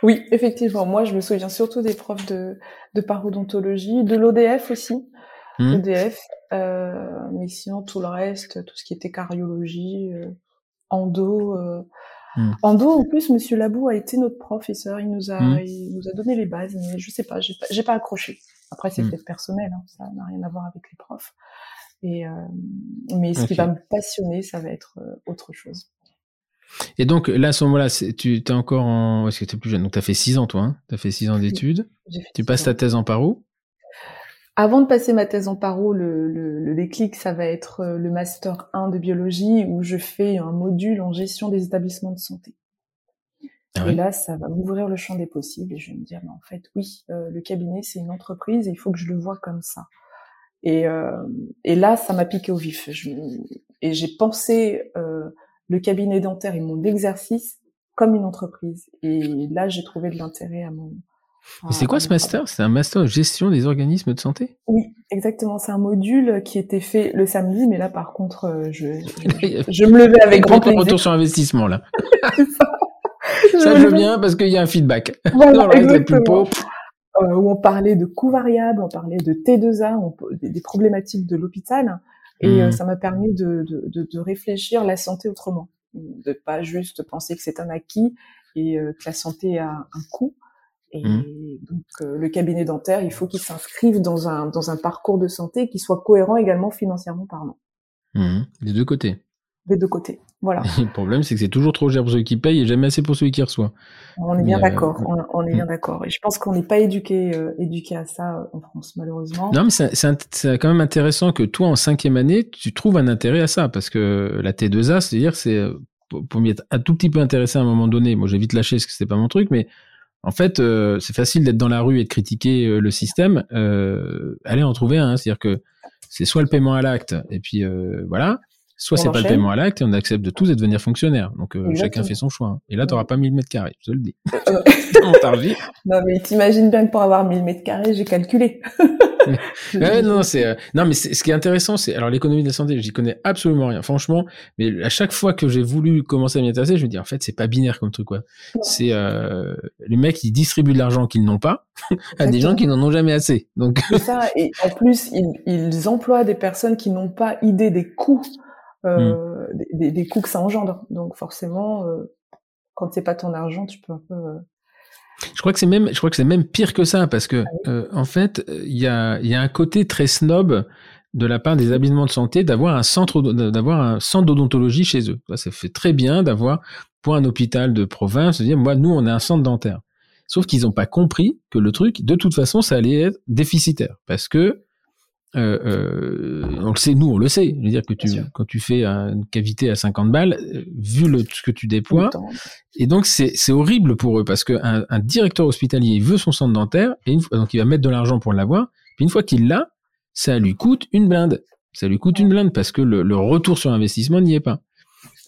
Oui, effectivement. Moi, je me souviens surtout des profs de, de parodontologie, de l'ODF aussi. Mmh. L'ODF, euh, mais sinon tout le reste, tout ce qui était cardiologie, euh, endo. Euh, Hmm. En dos, en plus, Monsieur Labou a été notre professeur. Il nous a, hmm. il nous a donné les bases, mais je sais pas, j'ai pas, pas accroché. Après, c'est hmm. peut-être personnel, hein, ça n'a rien à voir avec les profs. Et euh, mais ce qui va me passionner, ça va être euh, autre chose. Et donc là, à ce moment-là, tu es encore en, est-ce que tu es plus jeune Donc tu as fait six ans, toi. Hein tu as fait six ans d'études. Tu passes ta thèse en paro avant de passer ma thèse en paro, le, le, le, déclic, ça va être euh, le master 1 de biologie où je fais un module en gestion des établissements de santé. Ah et là, ça va m'ouvrir le champ des possibles et je vais me dire, mais en fait, oui, euh, le cabinet, c'est une entreprise et il faut que je le vois comme ça. Et, euh, et là, ça m'a piqué au vif. Je, et j'ai pensé euh, le cabinet dentaire et mon exercice comme une entreprise. Et là, j'ai trouvé de l'intérêt à mon, c'est quoi ce master? C'est un master de gestion des organismes de santé? Oui, exactement. C'est un module qui était fait le samedi, mais là, par contre, euh, je, *laughs* je, me levais avec grand plaisir. Retour sur investissement, là. *laughs* ça, je veux bien parce qu'il y a un feedback. *laughs* Voilà. Euh, où on parlait de coûts variables, on parlait de T2A, des, problématiques de l'hôpital. Et euh, hmm. ça m'a permis de, de, de, de, réfléchir la santé autrement. De pas juste penser que c'est un acquis et que la santé a un coût, et mmh. donc, euh, le cabinet dentaire, il faut qu'il s'inscrive dans un, dans un parcours de santé qui soit cohérent également financièrement parlant. Mmh. Des deux côtés. Des deux côtés. Voilà. *laughs* le problème, c'est que c'est toujours trop cher pour celui qui paye et jamais assez pour celui qui reçoit. On est bien euh, d'accord. On, est bien mmh. d'accord. Et je pense qu'on n'est pas éduqué, euh, éduqué à ça en France, malheureusement. Non, mais c'est quand même intéressant que toi, en cinquième année, tu trouves un intérêt à ça, parce que la T2A, c'est-à-dire, c'est pour m'y être un tout petit peu intéressé à un moment donné. Moi, j'ai vite lâché parce que c'était pas mon truc, mais en fait, euh, c'est facile d'être dans la rue et de critiquer euh, le système. Euh, allez en trouver un. C'est-à-dire que c'est soit le paiement à l'acte, et puis euh, voilà, soit c'est pas le paiement à l'acte et on accepte de tous et devenir fonctionnaire. Donc chacun fait son choix. Hein. Et là, tu n'auras pas 1000 mètres carrés, je te le dis. Non, mais t'imagines bien que pour avoir 1000 mètres carrés, j'ai calculé. *laughs* non, c'est euh, non, mais ce qui est intéressant, c'est alors l'économie de la santé, j'y connais absolument rien, franchement. Mais à chaque fois que j'ai voulu commencer à m'y intéresser, je me dis en fait, c'est pas binaire comme truc quoi. C'est euh, les mecs qui distribuent de l'argent qu'ils n'ont pas *laughs* à des gens qui n'en ont jamais assez. Donc ça, et en plus, ils, ils emploient des personnes qui n'ont pas idée des coûts, euh, hmm. des, des, coûts que ça engendre. Donc forcément, euh, quand c'est pas ton argent, tu peux un peu euh, je crois que c'est même, je crois que c'est même pire que ça parce que ah euh, en fait, il y a, y a un côté très snob de la part des établissements de santé d'avoir un centre, d'avoir un centre d'odontologie chez eux. Ça fait très bien d'avoir pour un hôpital de province de dire, moi, nous, on a un centre dentaire. Sauf qu'ils n'ont pas compris que le truc, de toute façon, ça allait être déficitaire parce que euh, euh, on le sait, nous, on le sait. Je veux dire que tu, quand tu fais une cavité à 50 balles, euh, vu le, ce que tu déploies, et donc c'est horrible pour eux parce qu'un un directeur hospitalier, il veut son centre dentaire, et une fois, donc il va mettre de l'argent pour l'avoir, puis une fois qu'il l'a, ça lui coûte une blinde. Ça lui coûte une blinde parce que le, le retour sur investissement n'y est pas.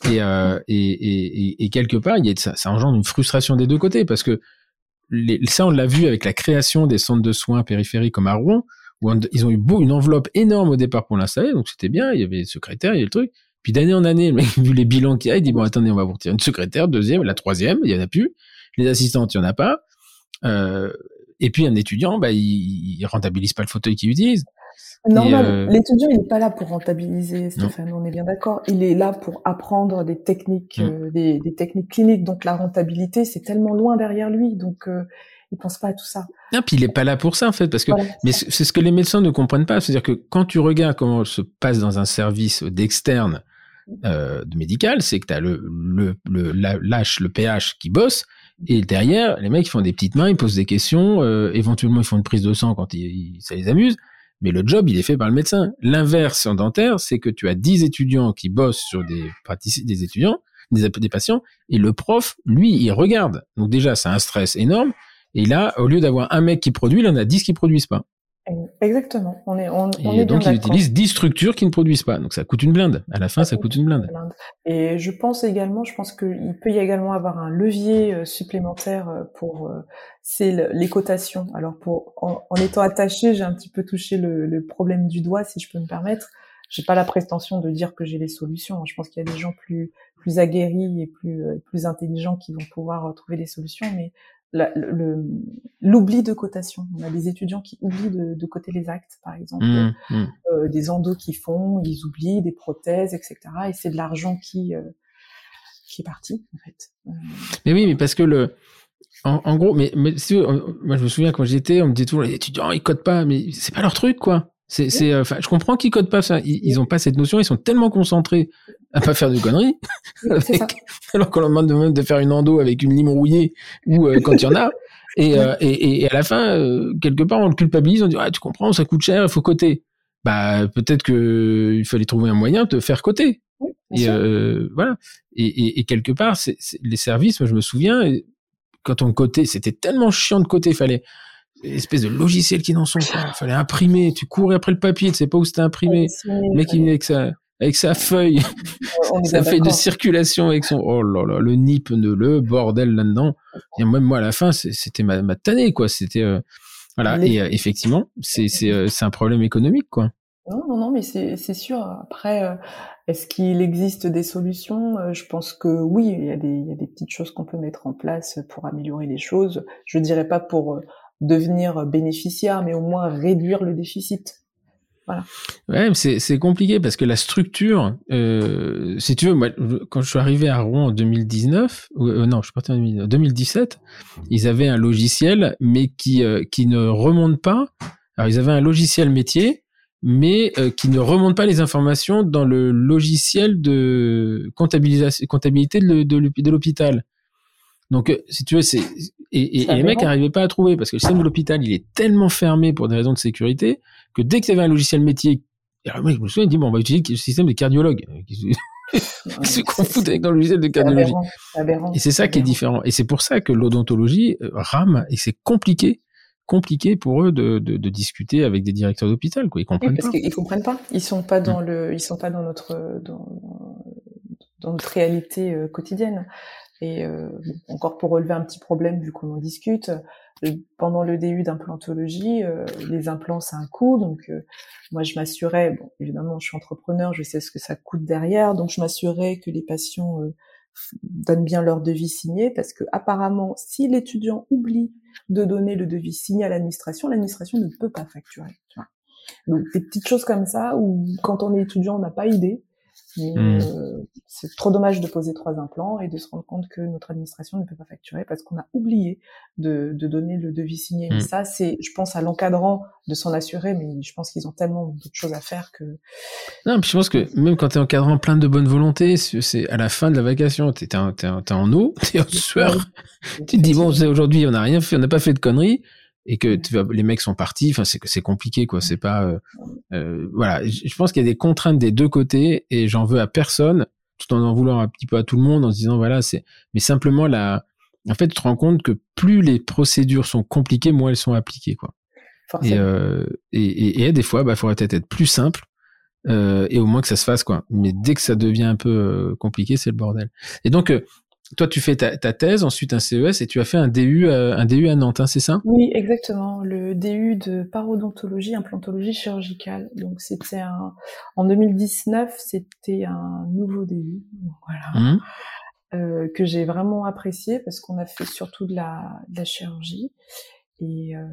Et, euh, et, et, et, quelque part, il y a, ça, ça engendre une frustration des deux côtés parce que les, ça, on l'a vu avec la création des centres de soins périphériques comme à Rouen, où ils ont eu beau une enveloppe énorme au départ pour l'installer, donc c'était bien, il y avait le secrétaire, il y avait le truc. Puis d'année en année, le mec, *laughs* vu les bilans qu'il y a, il dit bon attendez, on va vous retirer une secrétaire, deuxième, la troisième, il y en a plus. Les assistantes, il y en a pas. Euh, et puis un étudiant, bah, il, il rentabilise pas le fauteuil qu'il utilise. Normal. Euh, l'étudiant, il n'est pas là pour rentabiliser, Stéphane. On est bien d'accord. Il est là pour apprendre des techniques, mm. euh, des, des, techniques cliniques. Donc la rentabilité, c'est tellement loin derrière lui. Donc euh, il pense pas à tout ça. Non, puis il est pas là pour ça en fait, parce que mais c'est ce que les médecins ne comprennent pas. C'est-à-dire que quand tu regardes comment se passe dans un service d'externe euh, de médical, c'est que tu as le le le l'H, le PH qui bosse. Et derrière, les mecs ils font des petites mains, ils posent des questions, euh, éventuellement ils font une prise de sang quand ils, ça les amuse, mais le job, il est fait par le médecin. L'inverse en dentaire, c'est que tu as 10 étudiants qui bossent sur des des étudiants, des, des patients, et le prof, lui, il regarde. Donc déjà, c'est un stress énorme. Et là, au lieu d'avoir un mec qui produit, il en a 10 qui produisent pas. Exactement. On est, on, et donc, il utilise 10 structures qui ne produisent pas. Donc, ça coûte une blinde. À la fin, ça, coûte une blinde. Et je pense également, je pense qu'il peut y également avoir un levier euh, supplémentaire euh, pour, euh, c'est les cotations. Alors, pour, en, étant attaché, j'ai un petit peu touché le, le, problème du doigt, si je peux me permettre. J'ai pas la prétention de dire que j'ai les solutions. Je pense qu'il y a des gens plus, plus aguerris et plus, plus intelligents qui vont pouvoir trouver des solutions. Mais l'oubli de cotation. On a des étudiants qui oublient de, de coter les actes, par exemple, mmh, mmh. Euh, des endos qui font, ils oublient des prothèses, etc. Et c'est de l'argent qui euh, qui est parti, en fait. Euh, mais oui, mais parce que le en, en gros, mais, mais si, moi je me souviens quand j'étais, on me disait toujours les étudiants ils codent pas, mais c'est pas leur truc quoi. C'est, c'est, euh, je comprends qu'ils codent pas ça. Ils, ils ont pas cette notion. Ils sont tellement concentrés à pas faire de conneries. *laughs* *laughs* alors qu'on leur demande de, de, faire une endo avec une lime rouillée ou euh, quand il y en a. Et, euh, et, et, à la fin, quelque part, on le culpabilise. On dit, ah, tu comprends, ça coûte cher, il faut coter. Bah, peut-être que il fallait trouver un moyen de faire coter. et voilà. Et, et, quelque part, c'est, les services, moi, je me souviens, quand on cotait, c'était tellement chiant de coter. Fallait espèce de logiciels qui n'en sont pas. Il fallait imprimer, tu courais après le papier, tu sais pas où c'était imprimé. le mec, il venait avec sa, avec sa feuille, *laughs* sa feuille de circulation avec son, oh là là, le nip, le bordel là-dedans. Et même moi, à la fin, c'était ma, ma tannée, quoi. C'était, euh, voilà. Et euh, effectivement, c'est, c'est, euh, c'est un problème économique, quoi. Non, non, non, mais c'est, c'est sûr. Après, est-ce qu'il existe des solutions? Je pense que oui, il y, a des, il y a des petites choses qu'on peut mettre en place pour améliorer les choses. Je dirais pas pour devenir bénéficiaire, mais au moins réduire le déficit. Voilà. Ouais, c'est compliqué parce que la structure, euh, si tu veux, moi, quand je suis arrivé à Rouen en 2019, euh, non, je suis parti en 2017, ils avaient un logiciel, mais qui euh, qui ne remonte pas. Alors ils avaient un logiciel métier, mais qui ne remonte pas les informations dans le logiciel de comptabilité de, de l'hôpital. Donc, si tu veux, c'est et, et, les mecs n'arrivaient pas à trouver parce que le système de l'hôpital, il est tellement fermé pour des raisons de sécurité que dès que tu avais un logiciel métier, alors moi je me souviens, il dit bon, on va utiliser le système des cardiologues. Ils se *laughs* confondent avec dans le logiciel de cardiologie. Et c'est ça qui est différent. Et c'est pour ça que l'odontologie euh, rame et c'est compliqué compliqué pour eux de, de, de discuter avec des directeurs d'hôpital quoi ils comprennent parce qu'ils comprennent pas ils sont pas dans mmh. le ils sont pas dans notre dans, dans notre réalité euh, quotidienne et euh, encore pour relever un petit problème vu qu'on en discute, euh, pendant le DU d'implantologie, euh, les implants c'est un coût, donc moi je m'assurais, bon évidemment je suis entrepreneur, je sais ce que ça coûte derrière, donc je m'assurais que les patients donnent bien leur devis signé, parce que apparemment si l'étudiant oublie de donner le devis signé à l'administration, l'administration ne peut pas facturer. Donc des petites choses comme ça où quand on est étudiant on n'a pas idée Hmm. Euh, c'est trop dommage de poser trois implants et de se rendre compte que notre administration ne peut pas facturer parce qu'on a oublié de, de, donner le devis signé. Hmm. ça, c'est, je pense, à l'encadrant de s'en assurer, mais je pense qu'ils ont tellement d'autres choses à faire que. Non, puis je pense que même quand t'es encadrant plein de bonne volonté, c'est à la fin de la vacation, t'es es, en eau, *laughs* t'es en sueur. tu te dis bon, aujourd'hui on n'a rien fait, on n'a pas fait de conneries. Et que les mecs sont partis. Enfin, c'est c'est compliqué, quoi. C'est pas, euh, euh, voilà. Je pense qu'il y a des contraintes des deux côtés et j'en veux à personne, tout en en voulant un petit peu à tout le monde, en se disant voilà, c'est, mais simplement la, en fait, tu te rends compte que plus les procédures sont compliquées, moins elles sont appliquées, quoi. Et, euh, et, et, et, des fois, bah, faudrait peut-être être plus simple euh, et au moins que ça se fasse, quoi. Mais dès que ça devient un peu euh, compliqué, c'est le bordel. Et donc, euh, toi, tu fais ta, ta, thèse, ensuite un CES, et tu as fait un DU, euh, un DU à Nantes, hein, c'est ça? Oui, exactement. Le DU de parodontologie, implantologie chirurgicale. Donc, c'était un, en 2019, c'était un nouveau DU. Voilà. Mmh. Euh, que j'ai vraiment apprécié parce qu'on a fait surtout de la, de la chirurgie et euh,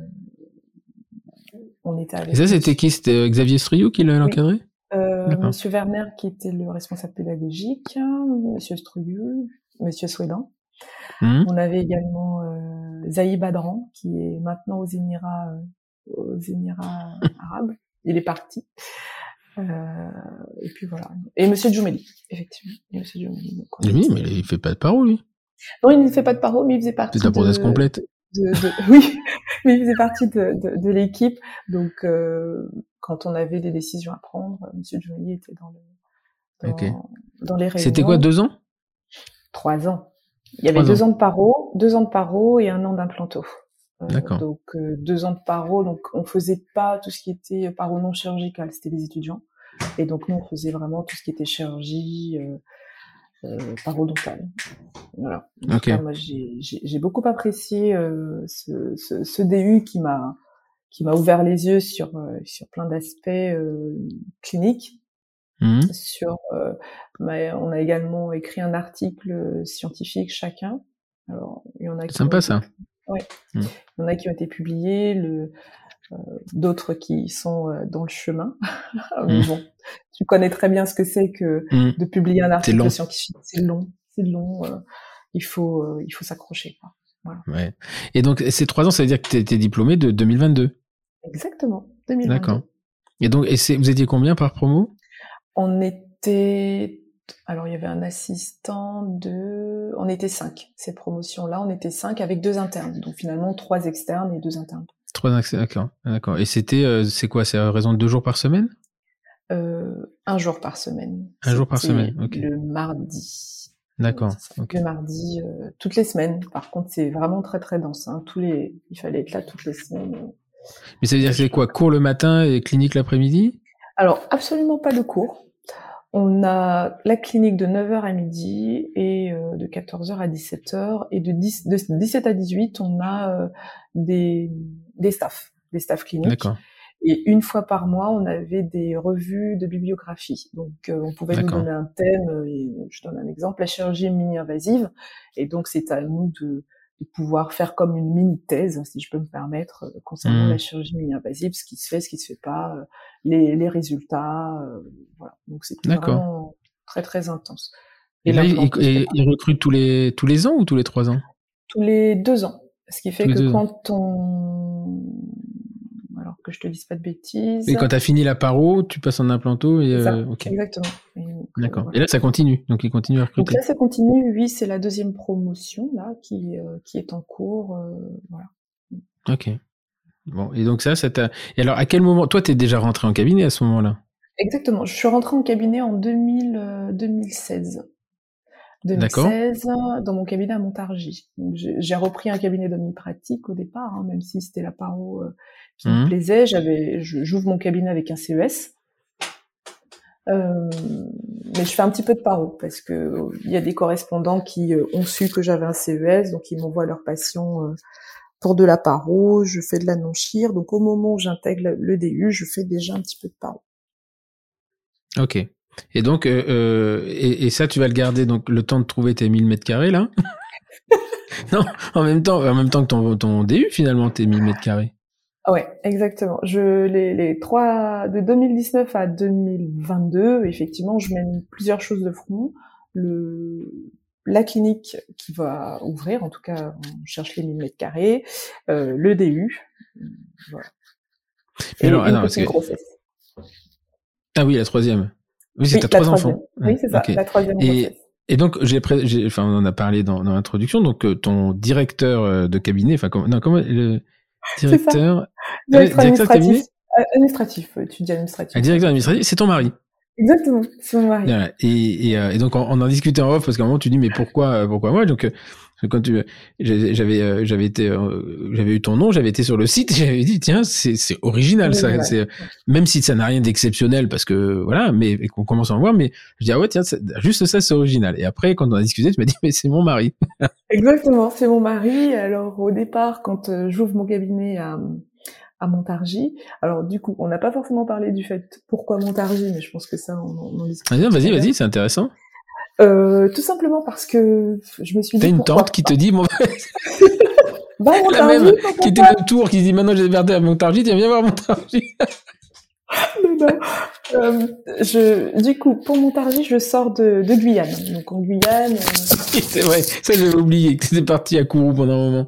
on était avec. Et ça, c'était qui? C'était Xavier Striou qui l'a encadré? Euh, Monsieur Werner qui était le responsable pédagogique, Monsieur Striou, Monsieur Sweden. Mmh. On avait également euh, Zaï Badran qui est maintenant aux Émirats, euh, aux Émirats *laughs* arabes. Il est parti. Euh, et puis voilà. Et Monsieur Djoumeli, effectivement. Et Monsieur Djoumeli. oui, mais il fait pas de paro, lui. Non, il ne fait pas de paro, mais il faisait partie. C'est la prothèse complète. De, de, *laughs* oui, mais il faisait partie de, l'équipe. Donc, euh, quand on avait des décisions à prendre, Monsieur Djoumeli était dans, le, dans, dans les réunions. C'était quoi, deux ans? Trois ans. Il y avait deux ans. de paro, deux ans de paro et un an d'implanto. Euh, D'accord. donc euh, deux ans de paro, donc on faisait pas tout ce qui était paro non chirurgical, c'était les étudiants. Et donc nous on faisait vraiment tout ce qui était chirurgie, euh, euh parodontal. Voilà. Okay. moi j'ai beaucoup apprécié euh, ce, ce, ce, DU qui m'a qui m'a ouvert les yeux sur sur plein d'aspects cliniques. Mmh. Sur, on a également écrit un article scientifique chacun. Alors il y en a. Sympa ça. Ouais. Mmh. Il y en a qui ont été publiés, le, euh, d'autres qui sont euh, dans le chemin. *laughs* Mmh. bon, tu connais très bien ce que c'est que mmh. de publier un article scientifique. C'est long, c'est long. Euh, il faut, euh, il faut s'accrocher. Voilà. Ouais. Et donc ces trois ans, ça veut dire que tu étais diplômé de 2022. Exactement, 2022. D'accord. Et donc, et vous étiez combien par promo? On était alors il y avait un assistant de, on était cinq. Cette promotion-là, on était cinq avec deux internes. Donc finalement trois externes et deux internes. Trois externes, d'accord, d'accord. Et c'était, euh, c'est quoi? C'est à raison de deux jours par semaine? Euh, Un jour par semaine. Un jour par semaine, ok. Le mardi. D'accord. Le mardi, euh, toutes les semaines. Par contre, c'est vraiment très très dense. Hein. Tous les, il fallait être là toutes les semaines. Mais ça veut dire que c'est quoi? Cours le matin et clinique l'après-midi? Alors absolument pas de cours. On a la clinique de 9h à midi et euh, de 14h à 17h. Et de, 10, de 17 à 18, on a euh, des, des staffs, des staffs cliniques. Et une fois par mois, on avait des revues de bibliographie. Donc, euh, on pouvait nous donner un thème. Et je donne un exemple, la chirurgie mini-invasive. Et donc, c'est à nous de, de pouvoir faire comme une mini thèse, si je peux me permettre, euh, concernant la mmh. chirurgie mini-invasive, ce qui se fait, ce qui se fait pas, euh, les, les résultats, euh, voilà. Donc c'est vraiment très très intense. Et, là, il, recrute tous les tous les ans ou tous les trois ans? Tous les deux ans. Ce qui fait que quand on alors que je te dise pas de bêtises. Et quand tu as fini la paro, tu passes en implanto et euh, Exactement. D'accord. Et là, ça continue. Donc, il continue à recruter. Donc là, ça continue. Oui, c'est la deuxième promotion là qui euh, qui est en cours. Euh, voilà. Ok. Bon. Et donc ça, ça t'a. Et alors, à quel moment Toi, t'es déjà rentré en cabinet à ce moment-là? Exactement. Je suis rentré en cabinet en 2000, 2016. 2016 dans mon cabinet à Montargis. J'ai repris un cabinet d'omnipratique au départ, hein, même si c'était la paro euh, qui me mmh. plaisait. J'avais, j'ouvre mon cabinet avec un CES. Euh, mais je fais un petit peu de paro parce que il y a des correspondants qui euh, ont su que j'avais un CES, donc ils m'envoient leurs patients euh, pour de la paro. Je fais de la non-chire, donc au moment où j'intègre le DU, je fais déjà un petit peu de paro. Ok. Et donc, euh, euh, et, et, ça, tu vas le garder donc le temps de trouver tes 1000 mètres carrés là *laughs* Non, en même temps, en même temps que ton, ton DU finalement, tes 1000 mètres carrés. Ouais, exactement. Je les, les trois de 2019 à 2022, effectivement, je mène plusieurs choses de front. Le la clinique qui va ouvrir, en tout cas, on cherche les 1000 mètres carrés, euh, le DU, voilà. Et, alors, une que... Ah oui, la troisième. Oui, c'est trois enfants. Oui, c'est ça, la troisième et, et donc, j'ai, enfin, on en a parlé dans, dans l'introduction. Donc, euh, ton directeur euh, de cabinet, enfin, comment, non, comment, le, *laughs* Directeur. Directeur administratif. administratif, tu dis administratif. directeur administratif, c'est ton mari. Exactement, c'est mon mari. Et, et, et, donc on, en discutait en off parce qu'à un moment tu dis mais pourquoi pourquoi moi? Donc quand tu j'avais euh, j'avais été euh, j'avais eu ton nom j'avais été sur le site *laughs* j'avais dit tiens c'est c'est original ça c'est même si ça n'a rien d'exceptionnel parce que voilà mais qu'on commence à en voir mais je dis ah ouais tiens juste ça c'est original et après quand on a discuté tu m'as dit mais c'est mon mari *laughs* exactement c'est mon mari alors au départ quand euh, j'ouvre mon cabinet à à Montargis. Alors du coup, on n'a pas forcément parlé du fait pourquoi Montargis, mais je pense que ça, on, on discute. Vas-y, vas-y, c'est intéressant. Euh, tout simplement parce que je me suis dit. T'as une tante qui te dit, mon *laughs* *laughs* bah, La même qui était de Tours, qui dit maintenant j'ai démerdé à Montargis, viens voir Montargis. *laughs* non, non. Euh, je, du coup, pour Montargis, je sors de, de Guyane. Donc en Guyane. Euh... C'est vrai, ça j'avais oublié que t'étais parti à Kourou pendant un moment.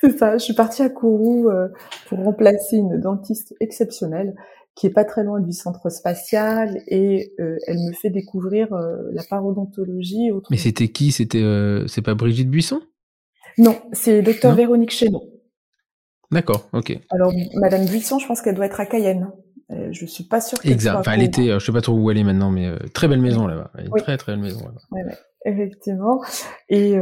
C'est ça, je suis partie à Kourou euh, pour remplacer une dentiste exceptionnelle qui est pas très loin du centre spatial et euh, elle me fait découvrir euh, la parodontologie. Mais c'était qui? C'était euh, c'est pas Brigitte Buisson? Non, c'est docteur Véronique Chéneau. D'accord, ok. Alors Madame Buisson, je pense qu'elle doit être à Cayenne. je suis pas sûre. Exact. Enfin, elle était, je sais pas trop où elle est maintenant, mais très belle maison là-bas. Très très belle maison là-bas. Ouais, effectivement. Et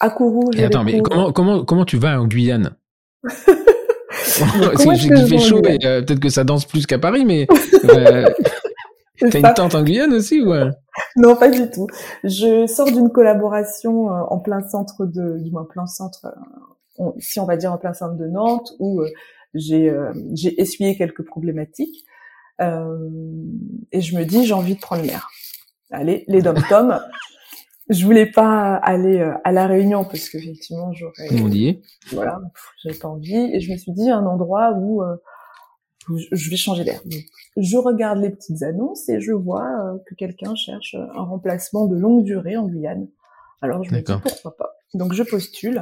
à Kourou. Et attends, mais comment comment comment tu vas en Guyane? *laughs* Qu'il fait chaud et euh, peut-être que ça danse plus qu'à Paris, mais *laughs* euh, t'as une tente en Guyane aussi ou Non, pas du tout. Je sors d'une collaboration euh, en plein centre de, du moins plein centre, si on va dire en plein centre de Nantes, où j'ai j'ai essuyé quelques problématiques et je me dis j'ai envie de prendre l'air. Allez, les dom-toms, *laughs* je voulais pas aller euh, à la Réunion parce qu'effectivement j'aurais on dit voilà j'avais pas envie. Et je me suis dit un endroit où, euh, je vais changer d'air. Je regarde les petites annonces et je vois euh, que quelqu'un cherche un remplacement de longue durée en Guyane. Alors je me dis pourquoi pas? Donc je postule.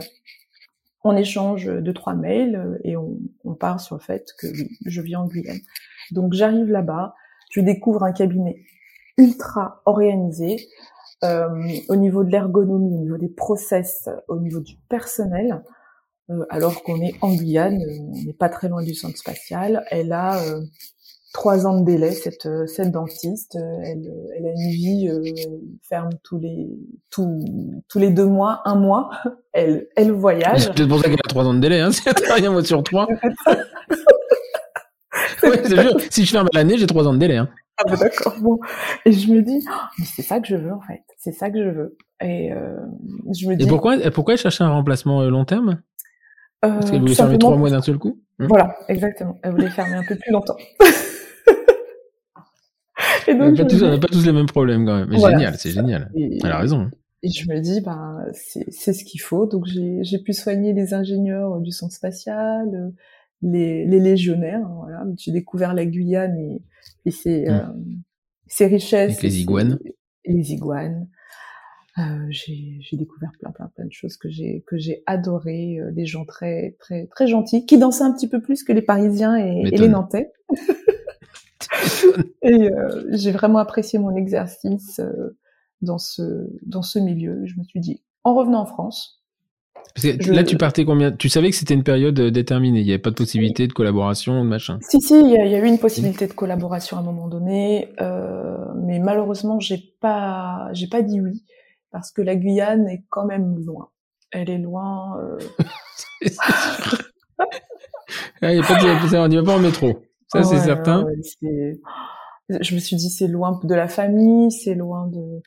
On échange deux trois mails et on, on part sur le fait que je vis en Guyane. Donc j'arrive là-bas je découvre un cabinet ultra organisé euh, au niveau de l'ergonomie, au niveau des process, au niveau du personnel, euh, alors qu'on est en Guyane, on n'est pas très loin du centre spatial. Elle a euh, trois ans de délai cette cette dentiste. Elle, elle a une vie ferme tous les tous tous les deux mois, un mois. *laughs* Elle elle voyage. C'est pour ça qu'elle a trois ans de délai. Hein, *laughs* c'est rien moi sur trois. *laughs* ouais. Si je ferme l'année, j'ai trois ans de délai. Hein. Ah bah d'accord. Bon. Et je me dis, oh, mais c'est ça que je veux en fait. C'est ça que je veux. Et euh, je me dis. Et pourquoi, pourquoi elle cherchait un remplacement euh, long terme? Parce qu'elle voulait fermer trois mois d'un seul coup? Hein voilà, exactement. Elle voulait fermer un peu plus longtemps. *laughs* et donc, on n'a pas, tous les mêmes problèmes quand même. Mais génial, c'est génial. elle a raison. Et je me dis, bah, c'est ce qu'il faut. Donc j'ai pu soigner les ingénieurs du centre spatial, euh, les, les légionnaires. Hein, voilà. J'ai découvert la Guyane et, et ses, mmh. euh, ses richesses. Avec les iguanes. Les iguanes. Euh, j'ai découvert plein plein plein de choses que j'ai que j'ai adoré euh, des gens très très très gentils qui dansaient un petit peu plus que les Parisiens et, et les Nantais *laughs* et euh, j'ai vraiment apprécié mon exercice euh, dans ce dans ce milieu je me suis dit en revenant en France parce que là, tu partais combien? Tu savais que c'était une période euh, déterminée. Il n'y avait pas de possibilité de collaboration, de machin. Si, si, il y, a, eu une possibilité de collaboration à un moment donné, euh, mais malheureusement, j'ai pas, j'ai pas dit oui parce que la Guyane est quand même loin. Elle est loin. Euh... *laughs* ah, y a pas de, on n'y va pas en métro. Ça, c'est certain. je me suis dit, c'est loin de la famille, c'est loin de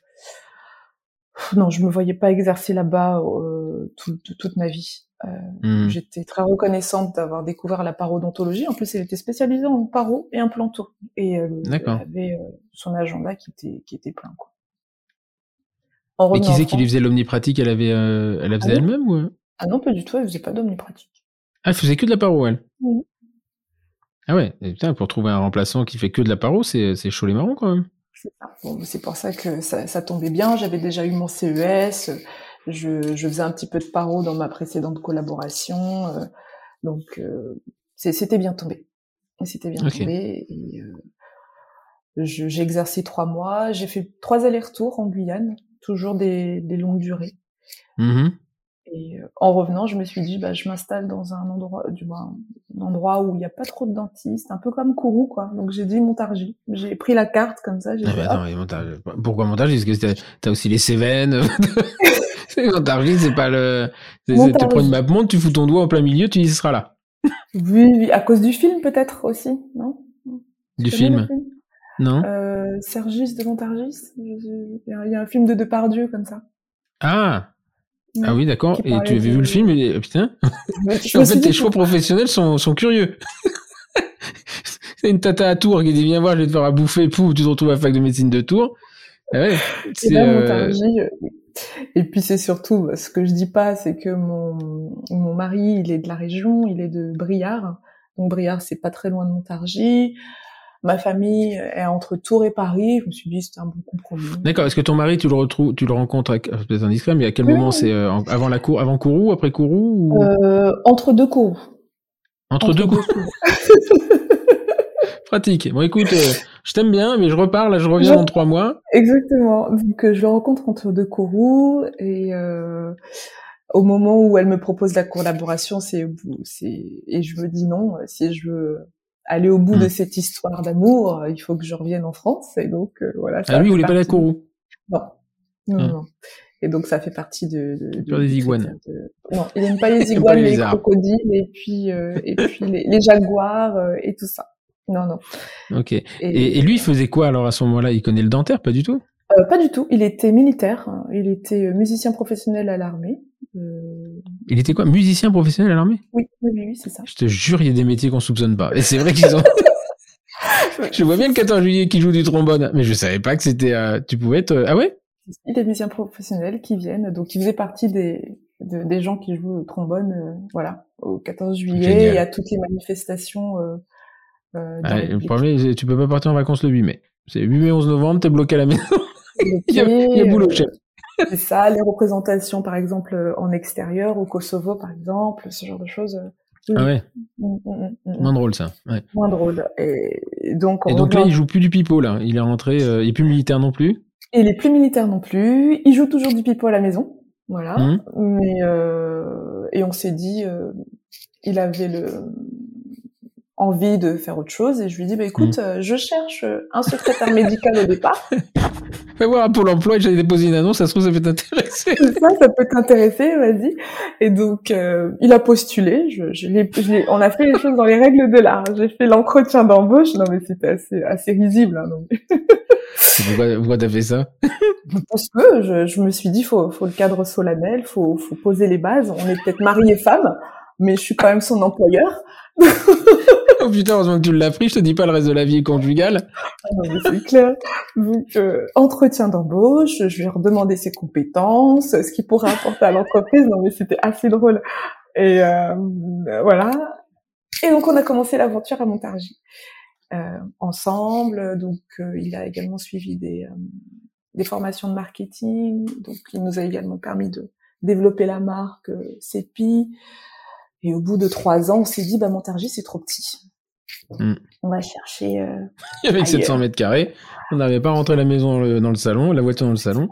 non, je me voyais pas exercer là-bas euh, toute ma vie. Euh, hmm. J'étais très reconnaissante d'avoir découvert la parodontologie. En plus, elle était spécialisée en paro et implanto. Et elle, avait euh, son agenda qui était, qui était plein. Quoi. Et qui c'est qui lui faisait l'omnipratique? Elle avait, euh, elle la faisait ah elle-même ou Ah non, pas du tout. Elle faisait pas d'omnipratique. Ah, elle faisait que de la paro, elle? Ah ouais. putain, pour trouver un remplaçant qui fait que de la paro, c'est chaud les marrons quand même. C'est pour ça que ça, tombait bien. J'avais déjà eu mon CES. Je, faisais un petit peu de paro dans ma précédente collaboration. Euh, donc, euh, c'était bien tombé. C'était bien tombé. Euh, j'ai exercé trois mois. J'ai fait trois allers-retours en Guyane, toujours des, longues durées. Mmh Et euh, en revenant, je me suis dit, bah, je m'installe dans un endroit, du moins, un endroit où il n'y a pas trop de dentistes, un peu comme Kourou, quoi. Donc j'ai dit Montargis. J'ai pris la carte comme ça. J'ai ah dit, bah Montargis. Pourquoi Montargis? Parce que t'as aussi les Cévennes. *laughs* *laughs* Montargis, c'est pas le. Tu prends une map monde, tu fous ton doigt en plein milieu, tu dis ce sera là. Oui, oui, à cause du film peut-être aussi, non? Du film, Non. Euh, Sergis de Montargis. Il y a un film de Depardieu comme ça. Ah. Ah oui, d'accord. Et tu avais vu le film et putain. *laughs* en fait, tes choix professionnels sont, sont curieux. *laughs* c'est une tata à Tours qui dit viens voir, je vais te faire à bouffer, pouf, tu te retrouves à la fac de médecine de Tours. Ah ouais. C'est euh... Et puis c'est surtout ce que je dis pas, c'est que mon mon mari, il est de la région, il est de Briard. Donc Briard, c'est pas très loin de Montargis ma famille est entre Tours et Paris. Je me suis dit c'était un bon compromis. D'accord. Est-ce que ton mari, tu le retrouves, tu le rencontres, avec, euh, peut-être indiscret, mais à quel moment c'est euh, avant la cour, avant Kourou, après Kourou ou... euh, Entre deux Kourou. Entre, deux Kourou. *laughs* Pratique. Bon, écoute, euh, je t'aime bien, mais je repars, là, je reviens dans trois mois. Exactement. Donc, je le rencontre entre deux Kourou et au moment où elle me propose la collaboration, c'est, c'est, et je me dis non, si je veux aller au bout de hmm. cette histoire d'amour, euh, il faut que je revienne en France. Et donc, euh, voilà. ah, lui, il voulait pas la Kourou Non. Non, hmm. non. Et donc, ça fait partie de... de, de des iguanes. Non, il n'aime pas *laughs* les iguanes, les, crocodiles, et puis, euh, et puis les, les jaguars, euh, et tout ça. Non, non. Ok. Et, et, lui, il faisait quoi alors à ce moment-là? Il connaît le dentaire Pas du tout? Euh, Pas du tout. Il était militaire. Hein. Il était musicien professionnel à l'armée. Euh... Il était quoi Musicien professionnel à l'armée? Oui, oui, oui, c'est ça. Je te jure, il y a des métiers qu'on soupçonne pas. Et c'est vrai qu'ils ont. *laughs* je vois bien le 14 juillet qui joue du trombone, mais je savais pas que c'était. Euh, tu pouvais être. Euh, ah ouais? Il y a des musiciens professionnels qui viennent, donc ils faisaient partie des des gens qui jouent au trombone, euh, voilà, au 14 juillet et à toutes les manifestations. Ah, le problème, tu peux pas partir en vacances le 8 mai. C'est 8 mai, 11 novembre, t'es bloqué à la maison. *laughs* il, y a, il y a boulot, chef. C'est ça, les représentations, par exemple, euh, en extérieur, au Kosovo, par exemple, ce genre de choses. Euh, ah ouais. Mm, mm, mm, Moins drôle, ça. Ouais. Moins drôle. Et donc, et donc là, il joue plus du pipeau, là. Il est rentré, euh, il est plus militaire non plus. Il est plus militaire non plus. Il joue toujours du pipeau à la maison. Voilà. Mais, euh, et on s'est dit, euh, il avait le, envie de faire autre chose et je lui dis bah écoute euh, je cherche un secrétaire médical au départ. Fais voir à Pôle emploi j'allais déposer une annonce ça se trouve ça peut t'intéresser. Ça ça peut t'intéresser vas-y. Et donc euh, il a postulé je, je l'ai on a fait les choses dans les règles de l'art. J'ai fait l'entretien d'embauche. Non mais c'était assez assez risible hein, donc. Pourquoi, pourquoi t'as fait ça? Parce que je, je me suis dit faut faut le cadre solennel faut faut poser les bases. On est peut-être mari et femme mais je suis quand même son employeur *laughs* oh putain, heureusement que tu l'as pris, je te dis pas le reste de la vie conjugale. Ah c'est clair. Donc, euh, entretien d'embauche, je lui ai redemandé ses compétences, ce qu'il pourrait apporter à l'entreprise. Non, mais c'était assez drôle. Et euh, voilà. Et donc, on a commencé l'aventure à Montargis. Euh, ensemble, donc euh, il a également suivi des, euh, des formations de marketing, donc il nous a également permis de développer la marque CEPI, et au bout de trois ans, on s'est dit, bah, Montargis, c'est trop petit. Hmm. On va chercher. Euh, *laughs* Il y avait 700 mètres carrés. On n'avait pas rentré la maison dans le, salon, la voiture dans le salon.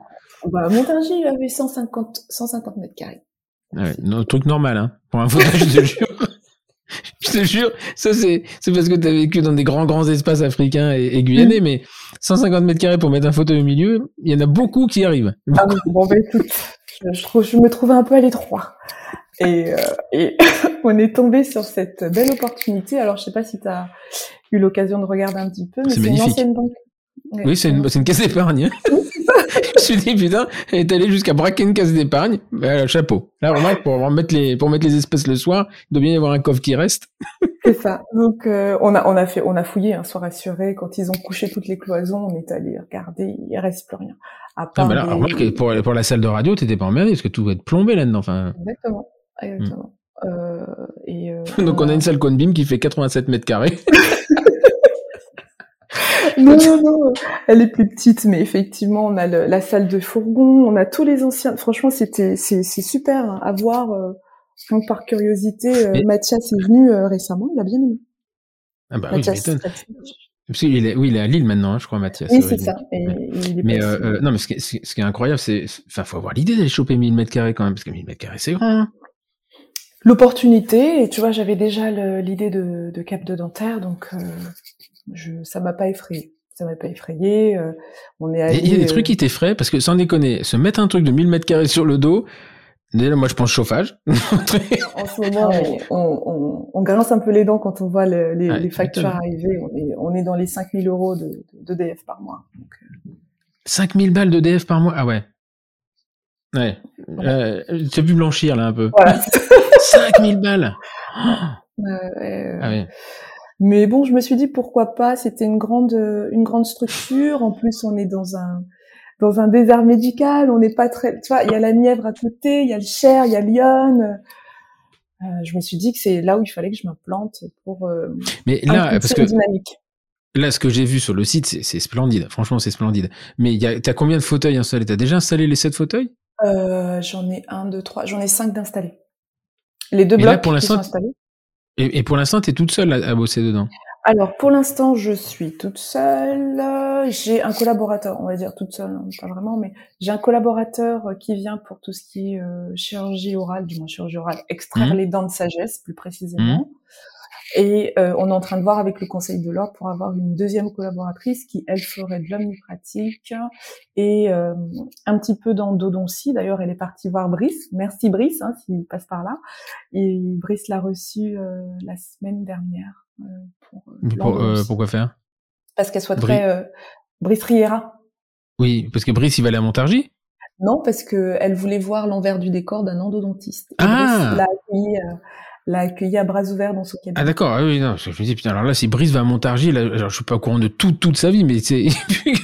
Bah, Montargis, il avait 150, 150 mètres carrés. Ah ouais, truc normal, hein. Pour un fauteuil, je te *laughs* jure. je te jure, ça c'est, c'est parce que tu as vécu dans des grands, grands espaces africains et, guyanais, hmm. mais 150 mètres carrés pour mettre un fauteuil au milieu, il y en a beaucoup qui arrivent. Ah bon, bah écoute, je, je, je me trouvais un peu à l'étroit. Et, euh, et *laughs* on est tombé sur cette belle opportunité. Alors, je sais pas si tu as eu l'occasion de regarder un petit peu, mais c'est une ancienne banque. oui, c'est une, une caisse d'épargne. Je me suis dit, putain, elle est allée jusqu'à braquer une caisse d'épargne. Bah, chapeau. Là, remarque, pour mettre les, pour mettre les espèces le soir, il doit bien y avoir un coffre qui reste. c'est ça. Donc, euh, on a, on a fait, on a fouillé, hein, soit rassuré. Quand ils ont couché toutes les cloisons, on est allé regarder, il reste plus rien. À ah, bah là, remarque, pour, pour la salle de radio, t'étais pas emmerdé parce que tout va être plombé là-dedans. Enfin. Exactement. Exactement. Euh, et, euh, *laughs* Donc on a une salle Conbim qui fait 87 mètres carrés. *laughs* *laughs* non, non, *laughs* non, elle est plus petite, mais effectivement, on a le, la salle de fourgon, on a tous les anciens. Franchement, c'était, c'est, super hein, à voir. Euh, par curiosité, euh, Mathias est venu euh, récemment, il a bien aimé. Ah bah oui, il est, oui, il est à Lille maintenant, hein, je crois, Mathias. Oui, c'est ça. mais euh, non, mais ce qui, est, ce qui est incroyable, c'est, enfin, faut avoir l'idée d'aller choper 1000 mètres carrés quand même, parce que 1000 mètres carrés, c'est grand. Hein. L'opportunité, et tu vois, j'avais déjà l'idée de, de, cap de dentaire, donc euh, je, ça m'a pas effrayé. Ça m'a pas effrayé. Euh, on est Il y a des trucs qui t'effraient, parce que sans déconner, se mettre un truc de 1000 mètres carrés sur le dos, Déjà, moi, je pense chauffage. *laughs* en ce moment, on, on, on, grince un peu les dents quand on voit les, les, factures arriver. On est, on est dans les 5000 euros de, de DF par mois. Donc, 5000 balles de DF par mois? Ah ouais. Ouais. Euh, tu as vu blanchir là un peu. Voilà. *laughs* 5000 balles *laughs* euh, ah ouais. Mais bon, je me suis dit pourquoi pas. C'était une grande, une grande structure. En plus, on est dans un, dans un désert médical, on n'est pas très, tu vois, il y a la Nièvre à côté, il y a le Cher, il y a Lyon. Euh, je me suis dit que c'est là où il fallait que je me plante pour. Euh, Mais là, parce que dynamique. là, ce que j'ai vu sur le site, c'est splendide. Franchement, c'est splendide. Mais tu as combien de fauteuils installés? T'as déjà installé les sept fauteuils? Euh, J'en ai un, deux, trois. J'en ai cinq d'installés. Les deux blocs pour qui sont installés. Et, pour l'instant, tu es toute seule à bosser dedans alors pour l'instant, je suis toute seule. J'ai un collaborateur, on va dire toute seule, hein, pas vraiment, mais j'ai un collaborateur qui vient pour tout ce qui est euh, chirurgie orale, du moins chirurgie orale, extraire mmh. les dents de sagesse plus précisément. Mmh. Et euh, on est en train de voir avec le Conseil de l'ordre pour avoir une deuxième collaboratrice qui, elle, ferait de l'omnipratique et euh, un petit peu d'endodontie. D'ailleurs, elle est partie voir Brice. Merci Brice, hein, s'il passe par là. Et Brice l'a reçue la semaine dernière. Euh, pour, euh, euh, pourquoi faire? Parce qu'elle souhaiterait Brice Riera. Oui, parce que Brice, il va aller à Montargis? Non, parce qu'elle voulait voir l'envers du décor d'un endodontiste. ah l'a accueilli, à bras ouverts dans son cabinet. Ah d'accord, ah oui, non, je me dis, putain, alors là, si Brice va à Montargis, là, genre, je suis pas au courant de tout, toute sa vie, mais c'est,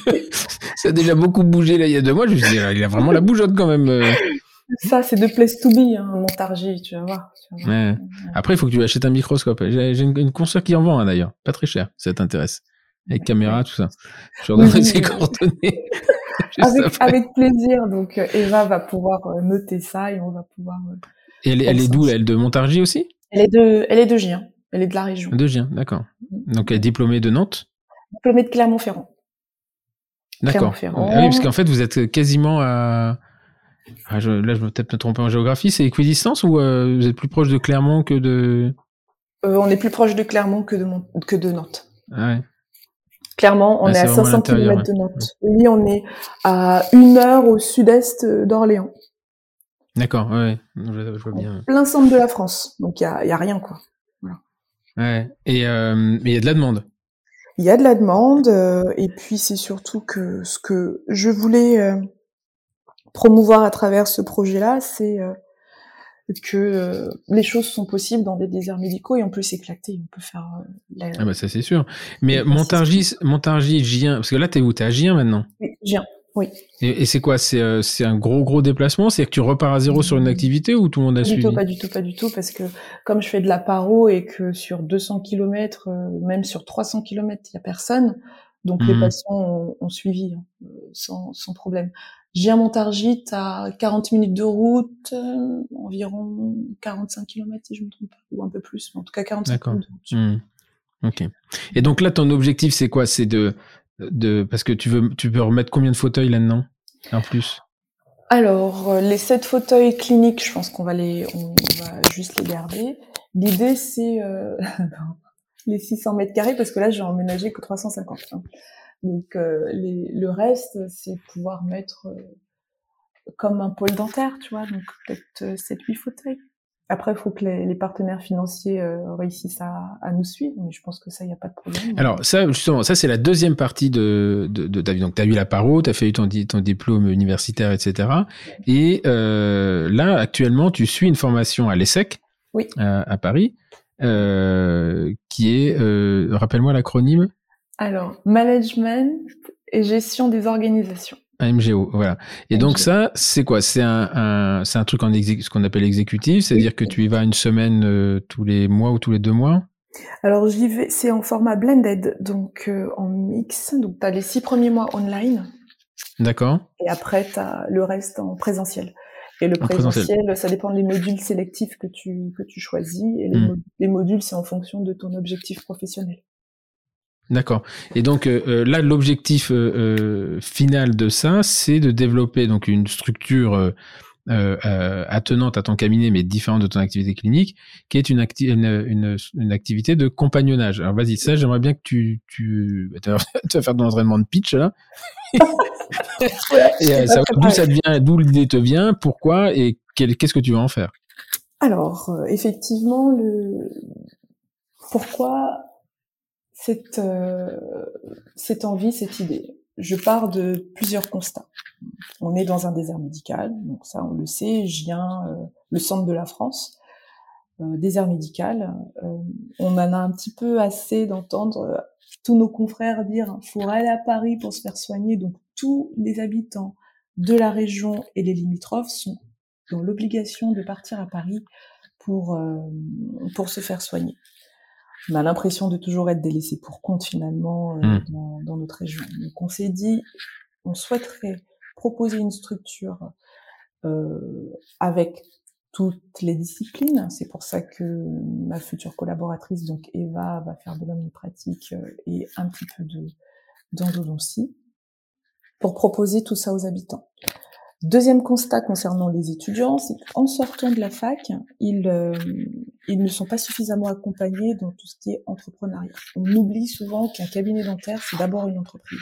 *laughs* ça a déjà beaucoup bougé là il y a deux mois, je me dis, il a vraiment la bougeotte quand même. Ça, c'est de place to be, hein, Montargis, tu vas voir. Après, il faut que tu achètes un microscope. J'ai une, une consoeur qui en vend d'ailleurs, pas très cher, ça t'intéresse. Avec caméra, tout ça. Je redonnerai ses coordonnées. *laughs* avec, plaisir. Donc, euh, Eva va pouvoir euh, noter ça et on va pouvoir. Euh, et elle, est d'où Elle de Montargis aussi? Elle est de, elle est de Gien. Elle est de la région. De Gien, d'accord. Donc, elle est diplômée de Nantes? Diplômée de Clermont-Ferrand. D'accord. Ah oui, parce qu'en fait, vous êtes quasiment à ah, je, là, je vais peut-être me tromper en géographie. C'est équidistance ou euh, vous êtes plus proche de Clermont que de. Euh, on est plus proche de Clermont que de, que de Nantes. Ah ouais. Clermont, on est, à 500 km de Nantes. Oui, on est à une heure au sud-est d'Orléans. D'accord, ouais, je, vois bien. Plein centre de la France, donc il y a, y a, rien quoi. Voilà. Ouais. Et euh, il y a de la demande. Il y a de la demande, et puis c'est surtout que ce que je voulais promouvoir à travers ce projet-là, c'est euh, que euh, les choses sont possibles dans des déserts médicaux et on peut s'éclater, on peut faire. Euh, ah bah ça c'est sûr. Mais Montargis, Montargis, Gien, parce que là t'es où? T'es à Gien maintenant? Oui, Gien. Oui. Et, c'est quoi C'est un gros gros déplacement? C'est que tu repars à zéro sur une activité ou tout le monde a pas suivi? du tout, Pas du tout, pas du tout, parce que comme je fais de la paro et que sur 200 km, même sur 300 km, il y a personne, donc les mmh. patients ont, suivi hein, sans, sans problème. J'ai un Montargis à 40 minutes de route, euh, environ 45 km si je me trompe pas, ou un peu plus, en tout cas 45 minutes de route. Hmm. Ok. Et donc là, ton objectif, c'est quoi? C'est de, parce que tu veux, tu veux remettre combien de fauteuils là-dedans, en plus? Alors, euh, les 7 fauteuils cliniques, je pense qu'on va les, on va juste les garder. L'idée, c'est euh, *laughs* les 600 mètres carrés, parce que là, j'ai emménagé que 350. Donc euh, le reste, c'est pouvoir mettre euh, comme un pôle dentaire, tu vois, donc peut-être 7-8 euh, fauteuils. Après, il faut que les, les partenaires financiers réussissent à, à, nous suivre, mais je pense que ça, il n'y a pas de problème. Alors ça, justement, ça c'est la deuxième partie de, de, de ta vie. Donc tu as eu la paro, tu as fait ton, ton diplôme universitaire, etc. Et euh, là, actuellement, tu suis une formation à l'ESSEC, oui. à, à Paris, euh, qui est, rappelle-moi l'acronyme alors, management et gestion des organisations. MGO, voilà. Et donc ça, c'est quoi? C'est un, un c'est un truc en ce qu'on appelle exécutif, c'est-à-dire que tu y vas une semaine euh, tous les mois ou tous les deux mois? Alors j'y vais, c'est en format blended, donc euh, en mix. Donc tu as les six premiers mois online. D'accord. Et après tu as le reste en présentiel. Et le présentiel, ça dépend des modules sélectifs que tu que tu choisis. Et les, hmm. les modules, c'est en fonction de ton objectif professionnel. D'accord. Et donc là, l'objectif final de ça, c'est de développer donc une structure euh, euh, attenante à ton cabinet, mais différente de ton activité clinique, qui est une, une, une, activité de compagnonnage. Alors vas-y, ça, j'aimerais bien que tu... tu... tu vas *laughs* faire de l'entraînement de pitch, là. *laughs* euh, d'où ça devient, d'où l'idée te vient, pourquoi, et qu'est-ce que tu vas en faire? Alors, euh, effectivement, le... pourquoi cette, cette envie, cette idée Je pars de plusieurs constats on est dans un désert médical, donc ça on le sait. Je viens euh, le centre de la France, euh, désert médical. Euh, on en a un petit peu assez d'entendre tous nos confrères dire faut aller à Paris pour se faire soigner. Donc tous les habitants de la région et les limitrophes sont dans l'obligation de partir à Paris pour pour se faire soigner. On a l'impression de toujours être délaissé pour compte finalement mmh. dans, dans, notre région. Donc on s'est dit, on souhaiterait proposer une structure euh, avec toutes les disciplines. C'est pour ça que ma future collaboratrice, donc Eva, va faire de l'omnipratique euh, et un petit peu de d'endodontie pour proposer tout ça aux habitants. Deuxième constat concernant les étudiants, c'est qu'en sortant de la fac, ils, euh, ils ne sont pas suffisamment accompagnés dans tout ce qui est entrepreneuriat. On oublie souvent qu'un cabinet dentaire, c'est d'abord une entreprise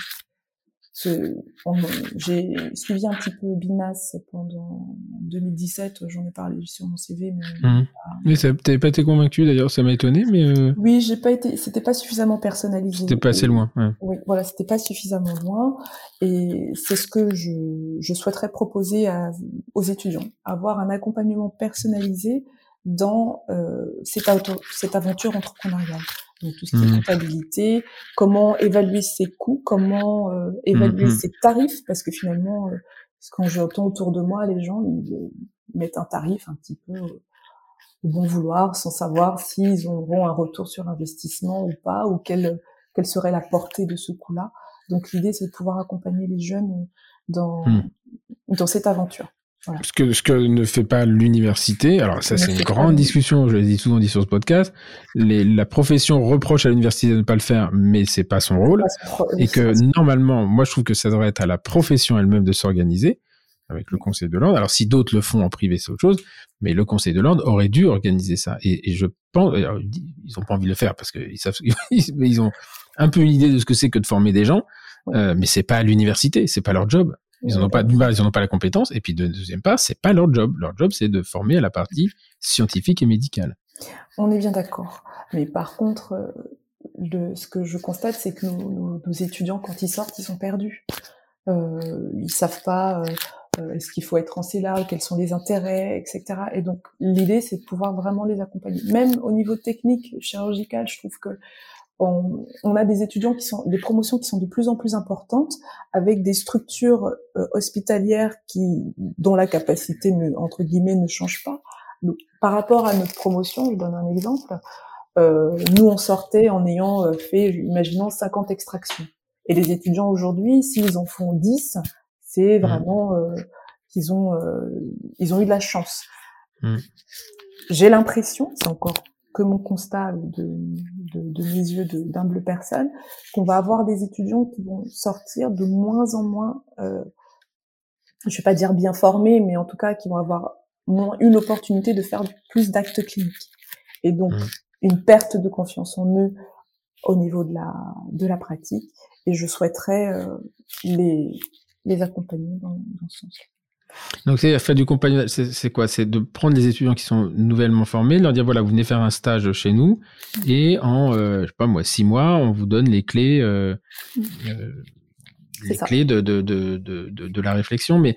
j'ai suivi un petit peu Binas pendant 2017, j'en ai parlé sur mon CV, mais. Mmh. Mais ça, t'avais pas été convaincu d'ailleurs, ça m'a étonné, mais. Euh, oui, j'ai pas été, c'était pas suffisamment personnalisé. C'était pas assez loin. Ouais. Oui, voilà, c'était pas suffisamment loin, et c'est ce que je, je souhaiterais proposer à, aux étudiants, avoir un accompagnement personnalisé dans euh, cette, cette aventure entrepreneuriale donc tout ce qui est mmh. comptabilité, comment évaluer ses coûts, comment euh, évaluer mmh, mmh. ses tarifs, parce que finalement, euh, quand j'entends autour de moi, les gens ils, euh, mettent un tarif un petit peu au bon vouloir, sans savoir s'ils auront un retour sur investissement ou pas, ou quelle, quelle serait la portée de ce coût-là. Donc l'idée, c'est de pouvoir accompagner les jeunes dans, dans cette aventure. Ce, que, ce que ne fait pas l'université, alors ça c'est une grande discussion, je l'ai dit souvent dit sur ce podcast, les, la profession reproche à l'université de ne pas le faire, mais c'est pas son rôle, et que normalement, moi je trouve que ça devrait être à la profession elle-même de s'organiser avec le Conseil de l'ordre. Alors si d'autres le font en privé, c'est autre chose, mais le Conseil de l'ordre aurait dû organiser ça. Et, et je pense, ils ont pas envie de le faire parce qu'ils savent, *laughs* ils ont un peu une idée de ce que c'est que de former des gens, euh, mais c'est pas à l'université, c'est pas leur job. Ils n'en ont pas, ils n'ont pas la compétence. Et puis, de deuxième part, c'est pas leur job. Leur job, c'est de former à la partie scientifique et médicale. On est bien d'accord. Mais par contre, euh, ce que je constate, c'est que nos, étudiants, quand ils sortent, ils sont perdus. Euh, ils savent pas euh, euh, est-ce qu'il faut être en CELA, quels sont les intérêts, etc. Et donc l'idée, c'est de pouvoir vraiment les accompagner. Même au niveau technique, chirurgical, je trouve que on, a des étudiants qui sont des promotions qui sont de plus en plus importantes avec des structures euh, hospitalières qui dont la capacité ne, entre guillemets ne change pas. par rapport à notre promotion, je donne un exemple. Euh, nous on sortait en ayant euh, fait, imaginons 50 extractions. Et les étudiants aujourd'hui, s'ils en font 10, c'est mmh. vraiment euh, qu'ils ont ils ont eu de la chance. Mmh. J'ai l'impression, c'est encore que mon constat de, de, mes yeux d'humble personne, qu'on va avoir des étudiants qui vont sortir de moins en moins, euh, je vais pas dire bien formés, mais en tout cas qui vont avoir moins une opportunité de faire plus d'actes cliniques. Et donc mmh. une perte de confiance en eux au niveau de la de la pratique. Et je souhaiterais euh, les les accompagner dans, dans ce sens. Donc, c'est faire du compagnonnage, c'est quoi? C'est de prendre des étudiants qui sont nouvellement formés, leur dire voilà, vous venez faire un stage chez nous, et en, euh, je sais pas moi, six mois, on vous donne les clés, euh, euh les clés de, de, de, de, de la réflexion. Mais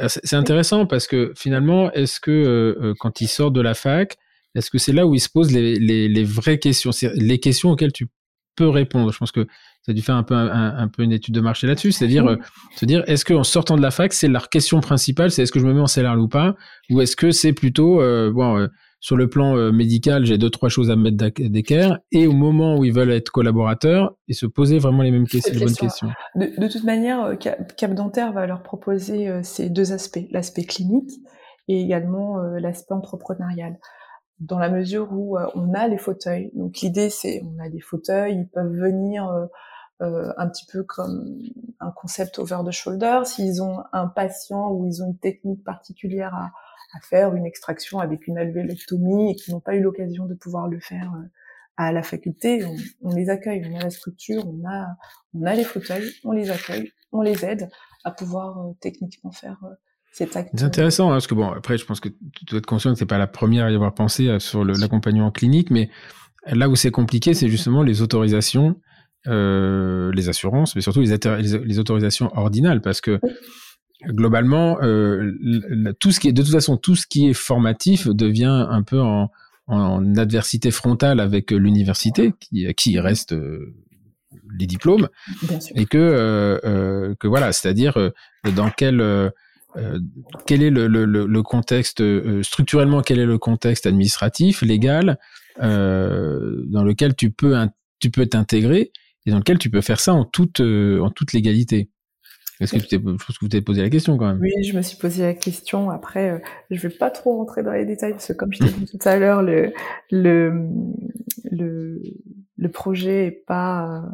euh, c'est intéressant parce que finalement, est-ce que euh, quand ils sortent de la fac, est-ce que c'est là où ils se posent les, les, les vraies questions, les questions auxquelles tu peux répondre Je pense que ça a dû faire un peu, un, peu une étude de marché là-dessus, c'est-à-dire euh, se dire est-ce qu'en sortant de la fac, c'est leur question principale, c'est est-ce que je me mets en salaire ou pas, ou est-ce que c'est plutôt euh, bon euh, sur le plan médical, j'ai deux trois choses à me mettre d'équerre, et au moment où ils veulent être collaborateurs, et se poser vraiment les mêmes questions, les bonnes questions. De, toute manière, Cap Dentaire va leur proposer ces deux aspects, l'aspect clinique et également l'aspect entrepreneurial. Dans la mesure où on a les fauteuils. Donc l'idée c'est on a des fauteuils, ils peuvent venir un petit peu comme un concept over the shoulder. S'ils ont un patient ou ils ont une technique particulière à, à faire, une extraction avec une alvéolectomie et qui n'ont pas eu l'occasion de pouvoir le faire à la faculté, on, les accueille, on a la structure, on a, on a les fauteuils, on les accueille, on les aide à pouvoir euh, techniquement faire euh. C'est intéressant, hein, parce que bon, après, je pense que tu dois être conscient que c'est pas la première à y avoir pensé euh, sur l'accompagnement clinique, mais là où c'est compliqué, c'est justement les autorisations, euh, les assurances, mais surtout les, les, autorisations ordinales, parce que globalement, euh, tout ce qui est, de toute façon, tout ce qui est formatif devient un peu en, en adversité frontale avec l'université, qui, qui reste euh, les diplômes, et que, que voilà, c'est-à-dire dans quel quel est le, contexte structurellement quel est le contexte administratif légal dans lequel tu peux tu peux t'intégrer et dans lequel tu peux faire ça en toute en toute légalité? Est-ce que tu t'es, je pense que vous t'es posé la question quand même. Oui, je me suis posé la question. Après, euh, je vais pas trop rentrer dans les détails parce que comme je t'ai dit tout à l'heure, le, le, le projet est pas,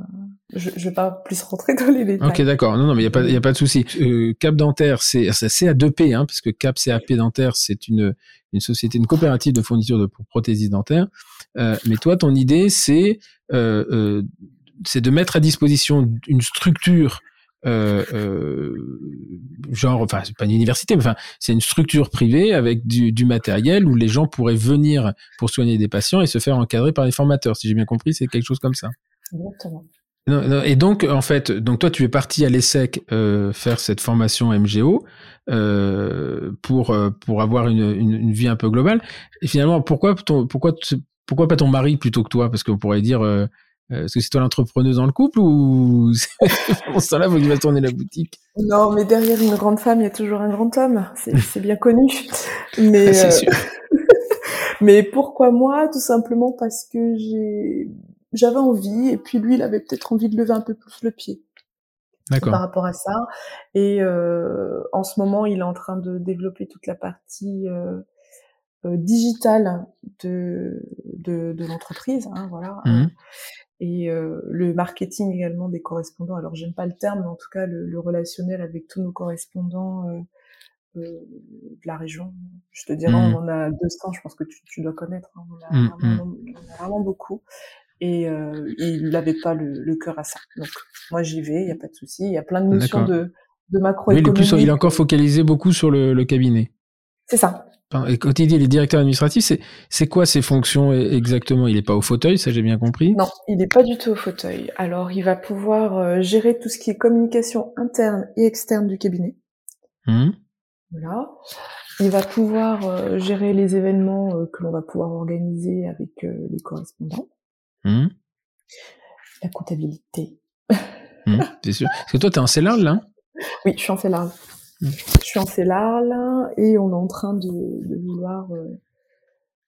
je, je vais pas plus rentrer dans les détails. Ok, d'accord. Non, non, mais il y a pas, y a pas de souci. Euh, Cap Dentaire, c'est, c'est à 2P, hein, parce que Cap CAP Dentaire, c'est une, une société, une coopérative de fourniture de prothéses dentaires. Euh, mais toi, ton idée, c'est, euh, euh, c'est de mettre à disposition une structure euh, euh, genre, enfin, c'est pas une université, mais enfin, c'est une structure privée avec du, du, matériel où les gens pourraient venir pour soigner des patients et se faire encadrer par des formateurs. Si j'ai bien compris, c'est quelque chose comme ça. Exactement. Et donc, en fait, donc toi, tu es parti à l'ESSEC euh, faire cette formation MGO pour pour avoir une, une, une, vie un peu globale. Et finalement, pourquoi ton, pourquoi pourquoi pas ton mari plutôt que toi? Parce qu'on pourrait dire est-ce que c'est toi l'entrepreneuse dans le couple ou *laughs* on ce là faut qu'il va tourner la boutique? Non, mais derrière une grande femme, il y a toujours un grand homme. C'est bien connu. Mais, ah, sûr. Euh, *laughs* mais pourquoi moi? Tout simplement parce que j'avais envie et puis lui, il avait peut-être envie de lever un peu plus le pied. Par rapport à ça. Et euh, en ce moment, il est en train de développer toute la partie euh, euh digitale de, de, de l'entreprise. Hein, voilà. Mmh et euh, le marketing également des correspondants. Alors j'aime pas le terme, mais en tout cas le, le relationnel avec tous nos correspondants euh, euh, de la région. Je te dirais, on mmh. en a 200, je pense que tu, tu dois connaître. Hein. On, a mmh, vraiment, mmh. on, a vraiment, beaucoup. Et euh, il n'avait pas le, le cœur à ça. Donc moi j'y vais, il y a pas de souci. Il y a plein de notions de, de macroéconomie. Mais il est, il est encore focalisé beaucoup sur le, le cabinet. C'est ça. Et quand il dit les directeurs administratifs, c'est, c'est quoi ses fonctions exactement? Il n'est pas au fauteuil, ça j'ai bien compris? Non, il n'est pas du tout au fauteuil. Alors il va pouvoir euh, gérer tout ce qui est communication interne et externe du cabinet. Mmh. Voilà. Il va pouvoir euh, gérer les événements euh, que l'on va pouvoir organiser avec les correspondants. Mmh. La comptabilité. Mmh, c'est sûr? Parce que toi, tu es en CELAR, là Oui, je suis en Je suis en CELAR là et on est en train de, de vouloir euh,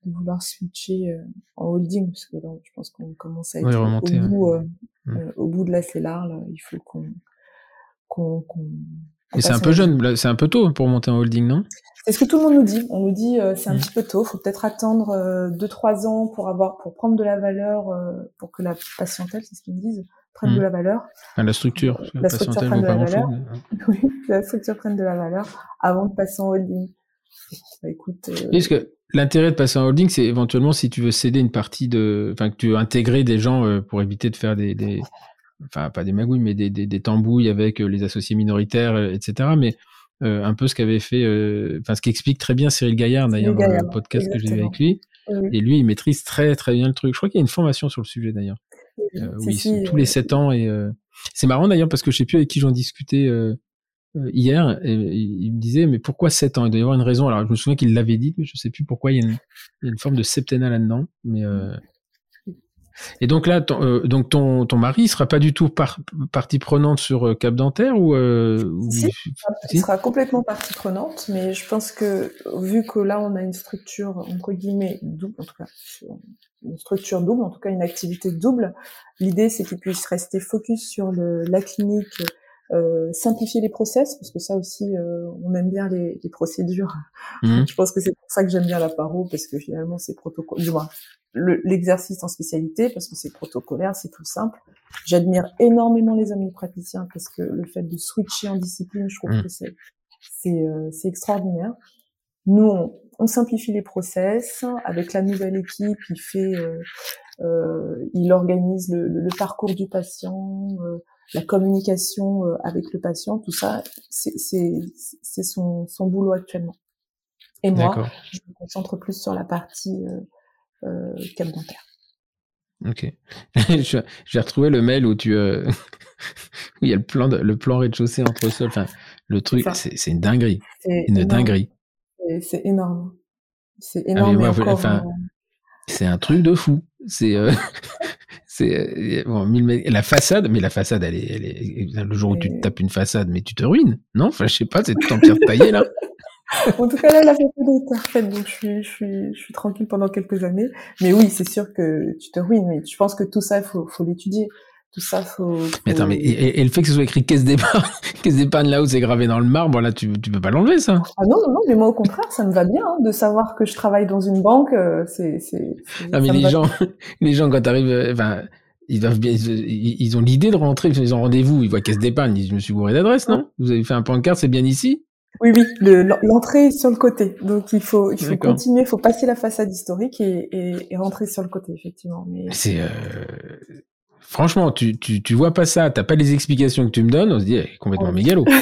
de vouloir switcher euh, en holding parce que là, je pense qu'on commence à être au, bout, euh, mm. au bout de la CELAR. Là, il faut qu'on qu'on et c'est un peu jeune, c'est un peu tôt pour monter en holding, non? C'est ce que tout le monde nous dit. On nous dit c'est un mm. petit peu tôt. Faut peut-être attendre deux trois ans pour avoir pour prendre de la valeur pour que la patientèle, c'est ce qu'ils me disent, prenne de hmm. la valeur. la structure. La structure prenne de la valeur. oui, la structure prenne de la valeur avant de passer en holding. Bah, écoute. Euh... Parce que l'intérêt de passer en holding, c'est éventuellement si tu veux céder une partie de, enfin que tu veux intégrer des gens euh, pour éviter de faire des, des, enfin pas des magouilles, mais des, des, des tambouilles avec euh, les associés minoritaires, etc. Mais un peu ce qu'avait fait, enfin ce qu'explique très bien Cyril Gaillard d'ailleurs dans le podcast que j'ai avec lui. Et lui, il maîtrise très très bien le truc. Je crois qu'il y a une formation sur le sujet d'ailleurs. Euh, oui, tous les sept ans. Et euh, c'est marrant d'ailleurs parce que je sais plus avec qui j'en discutais euh, hier. Et, il me disait mais pourquoi sept ans? Il doit y avoir une raison. Alors je me souviens qu'il l'avait dit, mais je sais plus pourquoi. Il y a une, il y a une forme de septennat là-dedans. Mais et donc là, ton, euh, donc ton, ton mari il sera pas du tout par, partie prenante sur euh, Cap Dentaire ou, euh, si, il sera complètement partie prenante, mais je pense que vu que là on a une structure entre guillemets double, en tout cas une structure double, en tout cas une activité double, l'idée c'est qu'il puisse rester focus sur le, la clinique euh, simplifier les process, parce que ça aussi, euh, on aime bien les, les procédures. Mmh. Je pense que c'est pour ça que j'aime bien la paro, parce que finalement, c'est protocole. Du moins, l'exercice en spécialité, parce que c'est protocolaire, c'est tout simple. J'admire énormément les amis praticiens, parce que le fait de switcher en discipline, je trouve mmh. que c'est c'est euh, extraordinaire. Nous, on, on, simplifie les process avec la nouvelle équipe. Il fait, euh, euh, il organise le, le, parcours du patient, euh, la communication euh, avec le patient, tout ça, c'est son, son boulot actuellement. Et moi, je me concentre plus sur la partie euh, euh, cap dentaire. Ok. *laughs* J'ai retrouvé le mail où tu euh, *laughs* où il y a le plan de, le plan rez-de-chaussée entre sol. Enfin, le truc, c'est une dinguerie. Une dinguerie. C'est énorme. C'est ah, énorme. enfin, c'est un truc de fou. C'est euh, *laughs* c'est euh, bon, la façade, mais la façade, elle est, elle est le jour où tu tapes une façade, mais tu te ruines, non? Enfin, je sais pas, c'est tout en pierre taillée là. *laughs* en tout cas, là, la façade est parfaite, donc je suis, je suis, je suis tranquille pendant quelques années. Mais oui, c'est sûr que tu te ruines, mais je pense que tout ça, il faut, faut l'étudier tout ça, faut. Mais attends, mais et, le fait que ce soit écrit caisse d'épargne, *laughs* caisse d'épargne là où c'est gravé dans le marbre, là, tu, tu peux pas l'enlever, ça Ah non, non, mais moi au contraire, ça me va bien hein, de savoir que je travaille dans une banque. Euh, c'est, c'est. Non, mais les gens, *laughs* les gens quand t'arrives, euh, enfin, ils doivent bien, ils, ont l'idée de rentrer, ils ont rendez-vous, ils voient caisse d'épargne, ils disent, je me suis bourré d'adresse, non? Vous avez fait un pancarte, c'est bien ici? Oui, oui, l'entrée est sur le côté. Donc il faut, il faut continuer, il faut passer la façade historique et, et, et rentrer sur le côté, effectivement. Mais... C'est, euh, Franchement, tu, tu, tu vois pas ça, t'as pas les explications que tu me donnes, on se dit, eh, complètement mégalo. *laughs*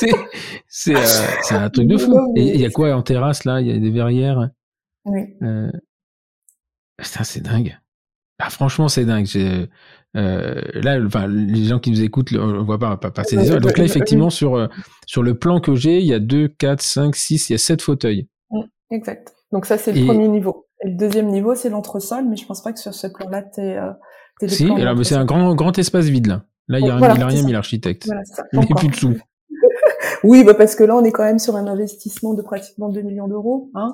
*laughs* c'est, euh, c'est un truc de fou. Et il y a quoi en terrasse là? Il y a des verrières? Oui. Euh... c'est dingue. Ah, franchement, c'est dingue. Euh, là, enfin, les gens qui nous écoutent, on voit pas, pas passer des heures. Donc là, effectivement, sur, sur le plan que j'ai, il y a 2, 4, 5, 6, il y a 7 fauteuils. Exact. Donc ça, c'est le premier niveau. Et le deuxième niveau, c'est l'entresol, mais je pense pas que sur ce plan-là, t'es, euh, t'es Si, alors, c'est un grand, grand espace vide, là. Là, il, y a, il a rien mis l'architecte. Voilà, il n'y a plus de sous. *laughs* oui, bah parce que là, on est quand même sur un investissement de pratiquement 2 millions d'euros. Hein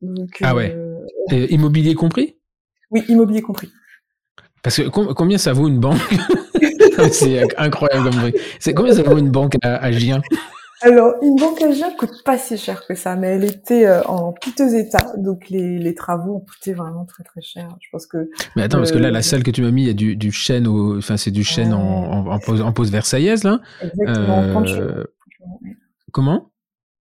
Donc, ah ouais. Euh... immobilier compris? Oui, immobilier compris. Parce que combien ça vaut une banque? *laughs* C'est incroyable comme truc. C'est combien ça vaut une banque à, à Gien? Alors, une banque à ne coûte pas si cher que ça, mais elle était euh, en piteux état, donc les, les travaux ont coûté vraiment très très cher. Je pense que. Mais attends, parce que là, la salle que tu m'as mis, il y a du, du chêne, au, enfin c'est du chêne en, en, en, pose, en pose versaillaise là. Exactement. Euh... En Comment?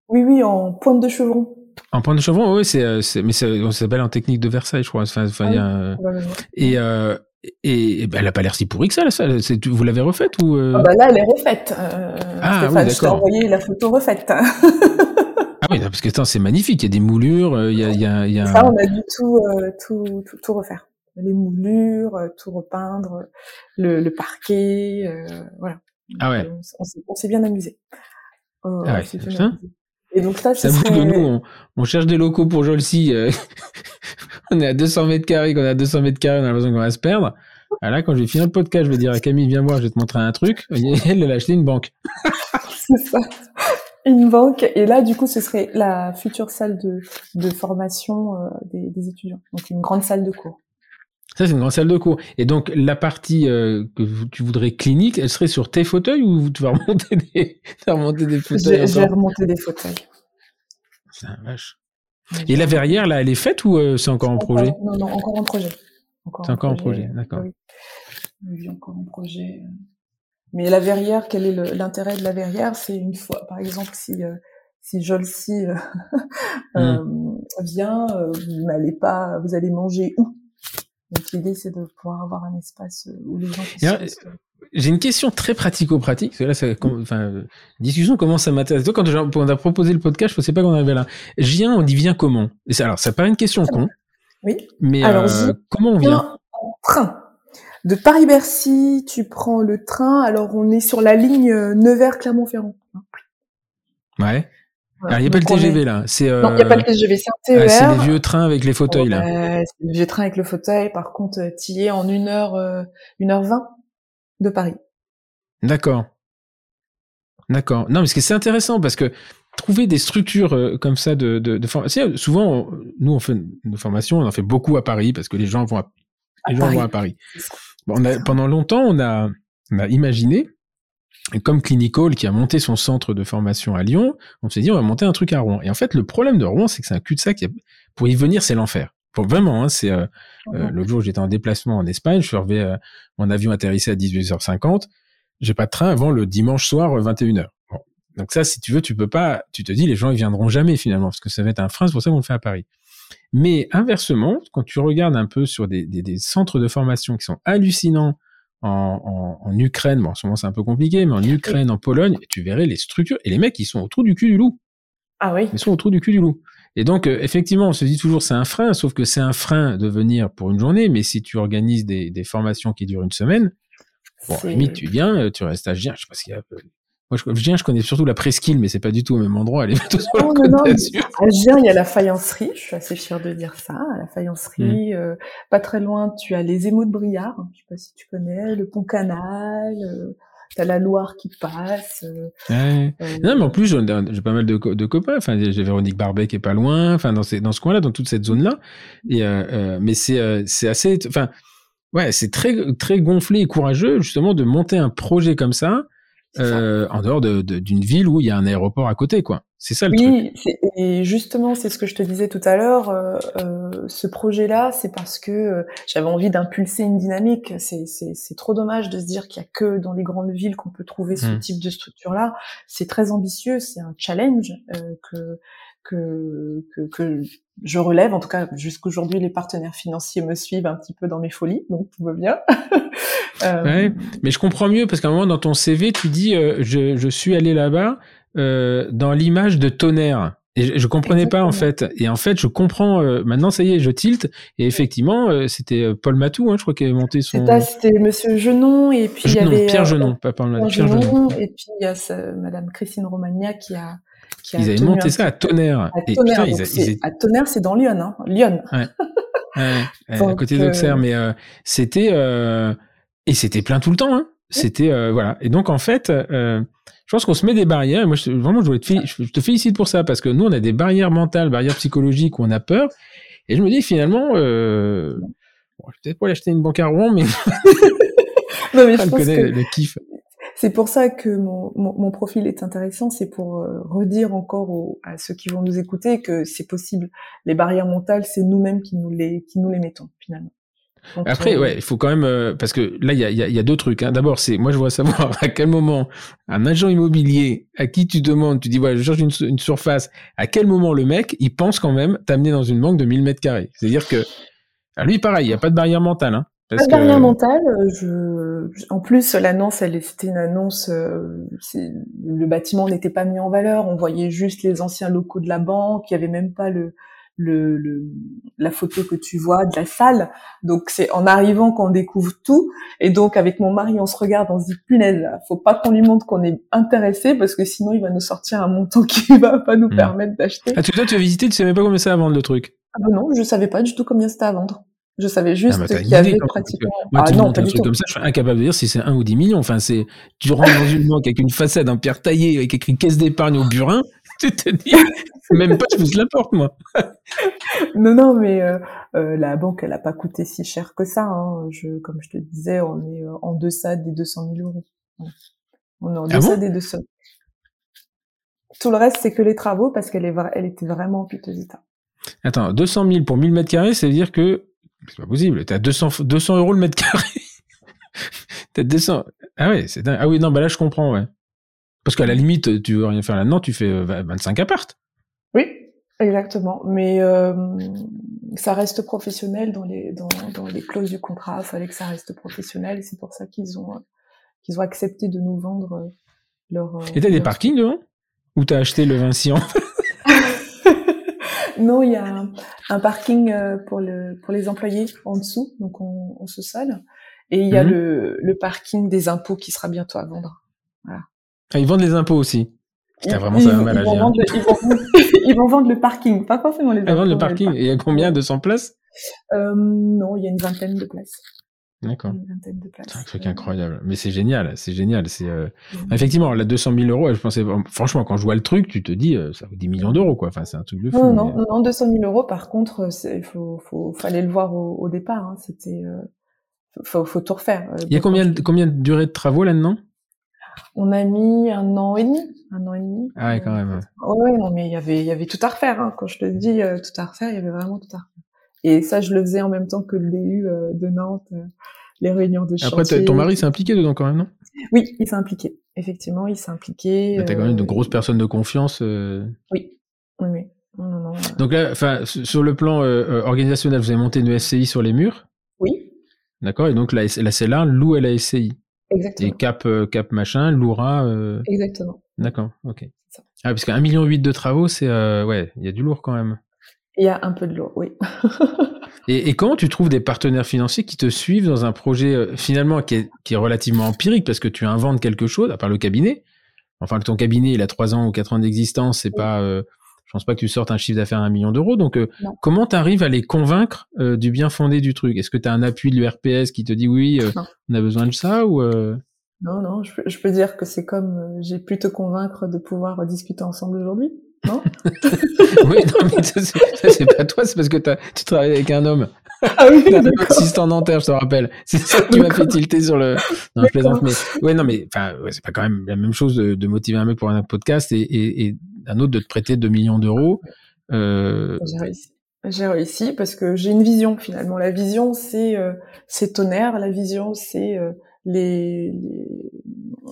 Oui, oui, en pointe de chevron. En pointe de chevron, oui, c'est, euh, mais ça s'appelle en technique de Versailles, je crois. Enfin, enfin, y a, ah et et, ben, elle a pas l'air si pourrie que ça, la salle. Vous l'avez refaite ou euh... ah bah Là, elle est refaite. Euh, ah Stéphane, oui, je t'ai envoyé la photo refaite. *laughs* ah oui, parce que c'est magnifique. Il y a des moulures, il y a, il y a, il y a... Ça, on a dû tout, euh, tout, tout, tout, refaire. Les moulures, tout repeindre, le, le parquet, voilà. Ah ouais. On, on s'est bien amusé. ah ouais, putain. Et donc ça, ça serait... que nous, on, on, cherche des locaux pour Jolcy. *laughs* On est à 200 mètres carrés, qu'on est à 200 mètres carrés, on a l'impression qu'on va se perdre. Ah là, quand je vais finir le podcast, je vais dire à Camille, viens voir, je vais te montrer un truc. Elle, elle a acheté une banque. *laughs* C'est ça. Une banque. Et là, du coup, ce serait la future salle de, de formation euh, des, des, étudiants. Donc, une grande salle de cours. Ça, c'est une grande salle de cours. Et donc, la partie euh, que tu voudrais clinique, elle serait sur tes fauteuils ou tu vas remonter des, *laughs* tu vas remonter des fauteuils Je vais remonter des fauteuils. C'est un vache. Et la verrière, là, elle est faite ou euh, c'est encore en projet Non, non, encore en projet. C'est encore en projet, d'accord. Oui. oui, encore en projet. Mais la verrière, quel est l'intérêt de la verrière? C'est une fois, par exemple, si euh, si Jolcy euh, mmh. vient, vous n'allez pas, vous allez manger où? Donc l'idée, c'est de pouvoir avoir un espace où les gens puissent... J'ai une question très pratico-pratique. Parce que là, ça, enfin, discussion commence à m'intéresser. Toi, quand on a proposé le podcast, je ne pensais pas qu'on arrivait là. Viens, on dit vient comment? Alors, ça paraît une question con. Oui. Mais Alors, euh, comment on vient? En train. De Paris-Bercy, tu prends le train. Alors, on est sur la ligne Nevers-Clermont-Ferrand. Ouais. Alors, il n'y a pas le TGV là. Non, il n'y a pas le TGV, c'est un TER. c'est les vieux trains avec les fauteuils là. c'est les vieux trains avec le fauteuil. Par contre, tu y es en 1 heure, euh, 1 heure 20 de Paris. D'accord. D'accord. Non, mais c'est intéressant parce que trouver des structures euh, comme ça de, de, de formation. Souvent, nous, on fait nos formations, on en fait beaucoup à Paris parce que les gens vont à, les gens vont à Paris. Bon, on a, pendant longtemps, on a, on a imaginé comme Clinical qui a monté son centre de formation à Lyon, on s'est dit on va monter un truc à Rouen. Et en fait, le problème de Rouen, c'est que c'est un cul-de-sac. Pour y venir, c'est l'enfer. Pour vraiment, hein, c'est euh, euh, l'autre jour j'étais en déplacement en Espagne, je suis arrivé, euh, mon avion atterrissait à 18h50, j'ai pas de train avant le dimanche soir 21h. Bon. Donc ça, si tu veux, tu peux pas, tu te dis les gens ils viendront jamais finalement parce que ça va être un frein, c'est pour ça qu'on le fait à Paris. Mais inversement, quand tu regardes un peu sur des, des, des centres de formation qui sont hallucinants en, en, en Ukraine, bon, en ce moment c'est un peu compliqué, mais en Ukraine, en Pologne, tu verrais les structures et les mecs ils sont au trou du cul du loup. Ah oui. Ils sont au trou du cul du loup. Et donc, euh, effectivement, on se dit toujours c'est un frein, sauf que c'est un frein de venir pour une journée, mais si tu organises des, des formations qui durent une semaine, bon, à limite, tu viens, euh, tu restes stagiaire, je sais pas ce qu'il y a. Euh, moi, je, viens, je connais surtout la presqu'île, mais c'est pas du tout au même endroit. Elle est plutôt sur non, non, non. À Gien, il y a la faïencerie. Je suis assez fière de dire ça. La faïencerie. Mmh. Euh, pas très loin, tu as les émaux de Briard. Je sais pas si tu connais. Le pont Canal. Euh, t'as la Loire qui passe. Euh, ouais. euh, non, mais en plus, j'ai pas mal de, de copains. Enfin, j'ai Véronique Barbet qui est pas loin. Enfin, dans, ces, dans ce coin-là, dans toute cette zone-là. Et mais c'est c'est assez. Enfin, ouais, c'est très très gonflé et courageux justement de monter un projet comme ça euh, en dehors d'une de, ville où il y a un aéroport à côté, quoi. C'est ça le oui, truc. et justement, c'est ce que je te disais tout à l'heure. Euh, euh, ce projet-là, c'est parce que euh, j'avais envie d'impulser une dynamique. C'est trop dommage de se dire qu'il y a que dans les grandes villes qu'on peut trouver ce mmh. type de structure-là. C'est très ambitieux, c'est un challenge euh, que, que, que, que je relève. En tout cas, jusqu'aujourd'hui, les partenaires financiers me suivent un petit peu dans mes folies, donc tout va bien. *laughs* Euh, ouais, mais je comprends mieux parce qu'à un moment dans ton CV, tu dis euh, je, je, suis allé là-bas euh, dans l'image de tonnerre. Et je, je comprenais Exactement. pas en fait. Et en fait, je comprends. Euh, maintenant, ça y est, je tilte. Et effectivement, euh, c'était Paul Matou, hein, je crois, qui avait monté son. C'était Monsieur Genon et puis Genon, il y avait Pierre Genon, pas Paul Matou. Pierre Genon, Et puis il y a ce, Madame Christine Romagna qui a. Qui ils avaient monté ça à Tonnerre. À et Tonnerre, putain, ils a, ils... à Tonnerre, c'est dans Lyon, hein. Lyon. Ouais. ouais, *laughs* donc, à côté d'Auxerre, mais c'était et c'était plein tout le temps. Hein. C'était euh, voilà. Et donc en fait, euh, je pense qu'on se met des barrières. Et moi, je, vraiment, je, te, je te félicite pour ça parce que nous, on a des barrières mentales, barrières psychologiques où on a peur. Et je me dis finalement, euh, bon, je vais peut-être pas aller acheter une banque à Rouen, mais, *laughs* non, mais *laughs* je pense que... le kiff. C'est pour ça que mon, mon, mon, profil est intéressant, c'est pour euh, redire encore à ceux qui vont nous écouter que c'est possible. Les barrières mentales, c'est nous-mêmes qui nous les qui nous les mettons finalement. Donc, Après, euh... ouais, il faut quand même euh, parce que là, il y a, y, a, y a, deux trucs. Hein. D'abord, c'est moi, je voudrais *laughs* savoir à quel moment un agent immobilier à qui tu demandes, tu dis voilà, je cherche une, une surface. À quel moment le mec, il pense quand même t'amener dans une banque de 1000 mètres carrés? C'est-à-dire que à lui, pareil, il y a pas de barrière mentale. Hein, parce pas de barrière que... mentale. Je... En plus, l'annonce, elle c'était une annonce. Euh, le bâtiment n'était pas mis en valeur. On voyait juste les anciens locaux de la banque. Il y avait même pas le le, le, la photo que tu vois de la salle. Donc c'est en arrivant qu'on découvre tout. Et donc avec mon mari, on se regarde, on se dit punaise, faut pas qu'on lui montre qu'on est intéressé parce que sinon il va nous sortir un montant *laughs* qui va pas nous mmh. permettre d'acheter. Ah, toi, tu as visité, tu savais pas combien ça à vendre le truc? Ah ben non, je savais pas du tout combien c'était à vendre. Je savais juste ah, qu'il y avait pratiquement. Moi, ah, non, pas un truc comme ça, je suis incapable de dire si c'est 1 ou 10 millions. Enfin, c'est, tu rentres dans une banque avec une façade en pierre taillée, avec écrit caisse d'épargne au burin, *laughs* tu te dis, même pas, je pousse la porte, moi. *laughs* non, non, mais euh, euh, la banque, elle a pas coûté si cher que ça. Hein. Je, comme je te disais, on est euh, en deçà des 200 000 euros. On est en deçà ah bon? des 200. Tout le reste, c'est que les travaux, parce qu'elle est, elle était vraiment en piteux état. Attends, 200 000 pour 1000 mètres carrés, ça veut dire que c'est pas possible. T'as 200, 200 euros le mètre carré. *laughs* T'as 200. Ah ouais, c'est Ah oui, non, bah là, je comprends, ouais. Parce qu'à la limite, tu veux rien faire là-dedans, tu fais 25 appart. Oui, exactement. Mais euh, ça reste professionnel dans les, dans, dans les clauses du contrat. Il fallait que ça reste professionnel. Et c'est pour ça qu'ils ont, qu'ils ont accepté de nous vendre euh, leur. Et t'as des parkings devant Ou t'as acheté le Vinci *laughs* Non, il y a un, un, parking euh, pour, le, pour les employés en dessous, donc on, on se sale. Et il y a mmh. le, le parking des impôts qui sera bientôt à vendre. Voilà. Ah, ils vendent les impôts aussi. Putain, vraiment, ça va mal à ils, vont le, ils, vont, *laughs* ils vont vendre le parking, pas forcément les impôts. Ils vendent le parking. Et il y a combien? 200 places? Euh, Non, il y a une vingtaine de places. D'accord. C'est un truc incroyable. Mais c'est génial, c'est génial. C'est euh... mmh. effectivement la 200 000 euros. Je pensais, franchement, quand je vois le truc, tu te dis, euh, ça vaut 10 millions d'euros, quoi. Enfin, c'est un truc de fou. Non, non, mais... non, 200 000 euros. Par contre, il faut, faut, fallait le voir au, au départ. Hein. C'était, euh, faut, faut tout refaire. Il y a combien, combien de durée de travaux là-dedans On a mis un an et demi, un an et demi. Ah ouais, quand même. Ouais, non, mais il y avait, il y avait tout à refaire. Hein. Quand je te dis euh, tout à refaire, il y avait vraiment tout à refaire. Et ça, je le faisais en même temps que le DU euh, de Nantes, euh, les réunions de chantier. Après, ton mari s'est impliqué dedans quand même, non? Oui, il s'est impliqué. Effectivement, il s'est impliqué. T'as quand même de grosses personnes de confiance. Oui, oui, oui. Non, non, non. Donc là, enfin, sur le plan organisationnel, vous avez monté une SCI sur les murs? Oui. D'accord. Et donc la, la CELA loue à la SCI. Exactement. Et Cap, Cap machin louera. Exactement. D'accord. Ok. Ah, parce qu'un million huit de travaux, c'est ouais, il y a du lourd quand même. Il y a un peu de lourd, oui. *laughs* et, et, comment tu trouves des partenaires financiers qui te suivent dans un projet finalement qui est, qui est, relativement empirique parce que tu inventes quelque chose, à part le cabinet? Enfin, ton cabinet, il a trois ans ou quatre ans d'existence, c'est pas. Euh, je pense pas que tu sortes un chiffre d'affaires à un million d'euros. Donc, euh, comment tu arrives à les convaincre euh, du bien fondé du truc? Est-ce que tu as un appui de l'URPS qui te dit oui, on a besoin de ça ou Non, non, je, je, peux dire que c'est comme j'ai pu te convaincre de pouvoir discuter ensemble aujourd'hui non *laughs* Oui, non, mais ça, c'est pas toi, c'est parce que tu travailles avec un homme. Ah oui, un assistant dentaire, je te rappelle. C'est ça qui m'a fait tilter sur le. Non, je plaisante, mais ouais, non, mais ouais, c'est pas quand même la même chose de, de, motiver un mec pour un podcast et, et, et un autre de te prêter 2 millions d'euros. Euh... J'ai réussi. J'ai réussi parce que j'ai une vision finalement. La vision, c'est euh, c'est tonnerre. La vision, c'est euh, les,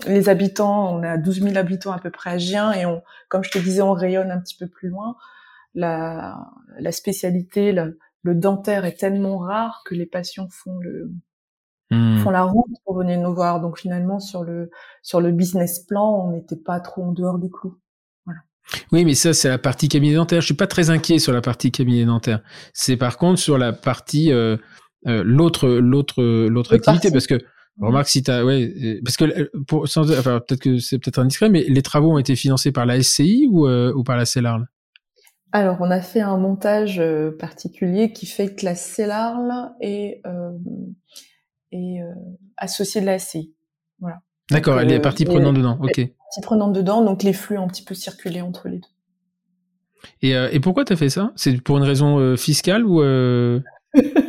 les, habitants, on a 12 000 habitants à peu près à Gien et on, comme je te disais, on rayonne un petit peu plus loin. La, la spécialité, le, dentaire est tellement rare que les patients font le hmm. font la route pour venir nous voir. Donc finalement sur le sur le business plan, on n'était pas trop en dehors des clous. Voilà. Oui, mais ça c'est la partie cabinet dentaire. Je suis pas très inquiet sur la partie cabinet dentaire. C'est par contre sur la partie euh, euh, l'autre l'autre l'autre activité parce que Remarque si t'as, ouais, parce que euh, pour, sans, enfin, peut-être que c'est peut-être indiscret, mais les travaux ont été financés par la SCI ou, euh, ou par la CELARL Alors, on a fait un montage euh, particulier qui fait que la CELARL est, euh, est associée de la SCI. Voilà. D'accord, elle est partie prenante dedans. Ok. Partie prenante dedans, donc les flux ont un petit peu circulé entre les deux. Et, et pourquoi t'as fait ça? C'est pour une raison fiscale ou *laughs*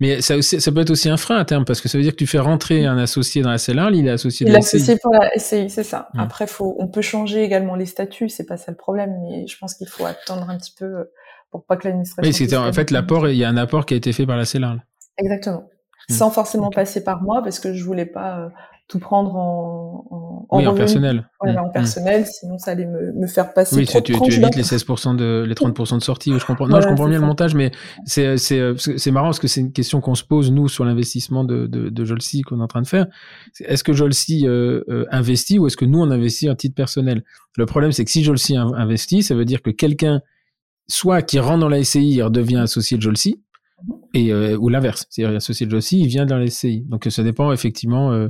Mais ça, ça peut être aussi un frein à terme, parce que ça veut dire que tu fais rentrer un associé dans la CELAR, il est associé Il est associé pour la SCI, c'est ça. Mmh. Après, faut, on peut changer également les statuts, c'est pas ça le problème, mais je pense qu'il faut attendre un petit peu euh, pour pas que l'administration... Oui, c'était en fait l'apport, il y a un apport qui a été fait par la CELAR. Exactement. Mmh. Sans forcément passer par moi, parce que je voulais pas euh, tout prendre en, en, oui, en personnel. Mmh. en personnel, sinon ça allait me, me faire passer oui, trop tu, de tu évites les 16% de, les *laughs* 30% de sortie. Je comprends. Non, je comprends bien le montage, mais c'est, c'est, c'est marrant parce que c'est une question qu'on se pose, nous, sur l'investissement de, de, de Jolsi qu'on est en train de faire. Est-ce que Jolsi euh, euh, investit ou est-ce que nous, on investit à titre personnel? Le problème, c'est que si Jolsi investit, ça veut dire que quelqu'un, soit qui rentre dans la SCI, redevient associé de Jolsi, mmh. et, euh, ou l'inverse. C'est-à-dire, associé de Jolsi, il vient dans la SCI. Donc, ça dépend effectivement,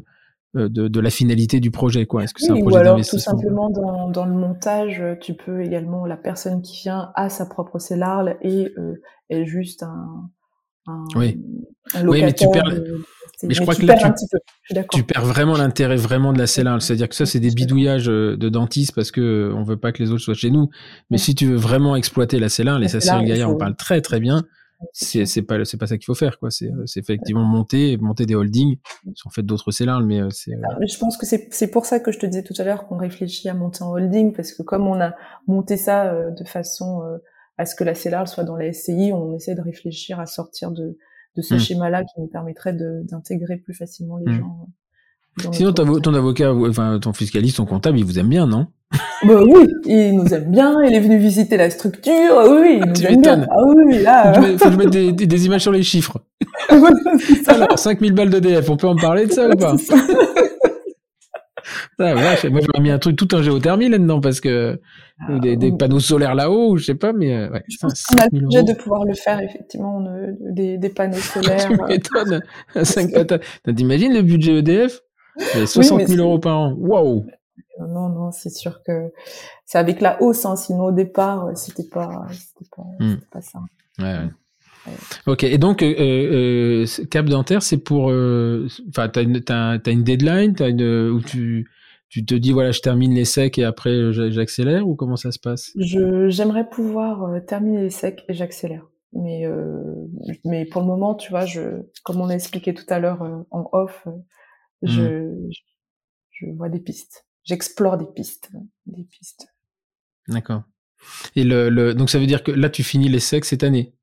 de, de, la finalité du projet quoi Est-ce que c'est un projet ou alors tout simplement dans, dans, le montage, tu peux également la personne qui vient a sa propre cellarle et euh, est juste un, un, oui. oui, mais tu perds. mais je crois que là, tu, tu, perds vraiment l'intérêt vraiment de la cellarle. C'est-à-dire que ça, c'est des bidouillages euh, de dentistes parce que on veut pas que les autres soient chez nous. Mais si tu veux vraiment exploiter la cellarle, et ça, Cyril Gaillard on parle très très bien, c'est c'est pas c'est pas ça qu'il faut faire quoi. C'est c'est effectivement monter monter des holdings. En fait d'autres cellarles mais euh, c'est euh, je pense que c'est c'est pour ça que je te disais tout à l'heure qu'on réfléchit à monter en holding parce que comme on a monté ça euh, de façon à ce que la cellarle soit dans la SCI on essaie de réfléchir à sortir de de ce mmh. schéma là qui nous permettrait d'intégrer plus facilement les mmh. gens Sinon, ton avocat, enfin ton fiscaliste, ton comptable, il vous aime bien, non? Bah oui, il nous aime bien, il est venu visiter la structure, ah oui, il nous aime bien. Ah oui, là. Faut que je mette des, des, images sur les chiffres. *laughs* Alors, 5000 balles d'EDF, on peut en parler de ça ou pas? ah, vache, Moi, j'aurais mis un truc tout en géothermie là-dedans parce que ah, des, des, panneaux solaires là-haut, je sais pas, mais euh, ouais. Je pense qu'on a le budget de pouvoir le faire effectivement, des, des panneaux *laughs* solaires. tu euh. m'étonnes. T'imagines le budget EDF 60 000 euros par an. Waouh non, non, c'est sûr que c'est avec la hausse. Hein, sinon, au départ, euh, c'était pas, c'était pas, hmm. pas, ça. Ouais, ouais. Ok, et donc euh, euh, cap dentaire, c'est pour, enfin, t'as une, as, une deadline, as une, où tu, tu te dis voilà, je termine les secs et après j'accélère ou comment ça se passe? Je, j'aimerais pouvoir terminer les secs et j'accélère, mais mais pour le moment, tu vois, je, comme on a expliqué tout à l'heure en off, je, hmm. je vois des pistes. J'explore des pistes, des pistes. D'accord. Et le, le, donc ça veut dire que là tu finis les secs cette année?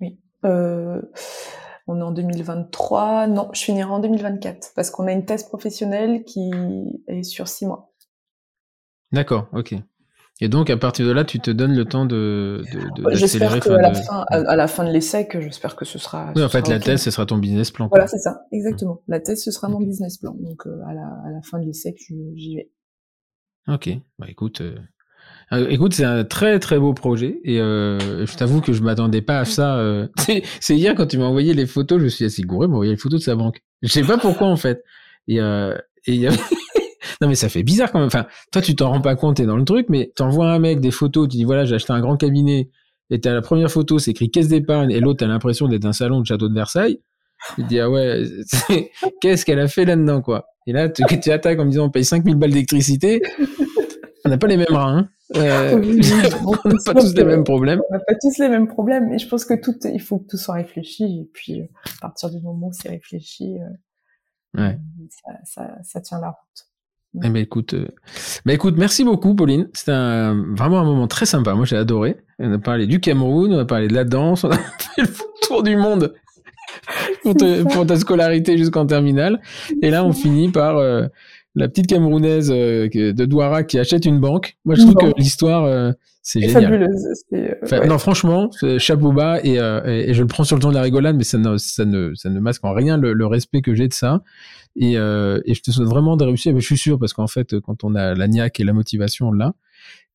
Oui. Euh, on est en 2023. Non, je finirai en 2024 parce qu'on a une thèse professionnelle qui est sur six mois. D'accord, ok. Et donc, à partir de là, tu te donnes le temps de, de, de J'espère qu'à la, fin, à, la fin de l'essai, que j'espère que ce sera. Oui, en fait, la thèse, ce sera ton business plan. Voilà, c'est ça, exactement. La thèse, ce sera mon business plan. Donc, euh, à, la, à la fin de l'essai, j'y vais. Ok, bah écoute, euh, euh, écoute, c'est un très très beau projet et euh, je t'avoue que je m'attendais pas à ça. *laughs* C'est hier quand tu m'as envoyé les photos, je me suis assez gouré, m'a envoyé les photos de sa banque. Je sais pas pourquoi en fait. *laughs* Non mais ça fait bizarre quand même. Enfin, toi tu t'en rends pas compte, t'es dans le truc, mais t'envoies un mec des photos, tu dis voilà j'ai acheté un grand cabinet et t'as la première photo, c'est écrit caisse d'épargne et l'autre t'as l'impression d'être un salon de château de Versailles. Tu te dis ah ouais, *laughs* qu'est-ce qu'elle a fait là-dedans quoi? Et là tu, tu attaques en me disant on paye 5000 balles d'électricité. On n'a pas les mêmes reins. Hein. Euh, *laughs* on n'a pas tous les mêmes problèmes. On n'a pas tous les mêmes problèmes, mais je pense que tout, il faut que tout soit réfléchi. Et puis, à partir du moment où c'est réfléchi, euh, ouais. ça, ça, ça, tient la route. Eh ben écoute, euh... ben écoute, merci beaucoup, Pauline. C'était vraiment un moment très sympa. Moi, j'ai adoré. On a parlé du Cameroun, on a parlé de la danse, on a *laughs* fait le tour du monde pour, pour ta scolarité jusqu'en terminale. Et là, on finit par euh, la petite Camerounaise euh, de Douara qui achète une banque. Moi, je trouve que l'histoire, euh, c'est génial. Euh, non, franchement, chapeau bas et, et, je le prends sur le ton de la rigolade, mais ça ne, ça ne, ça ne masque en rien le, respect que j'ai de ça. Et, et, je te souhaite vraiment de réussir. Mais je suis sûr parce qu'en fait, quand on a la niaque et la motivation, là.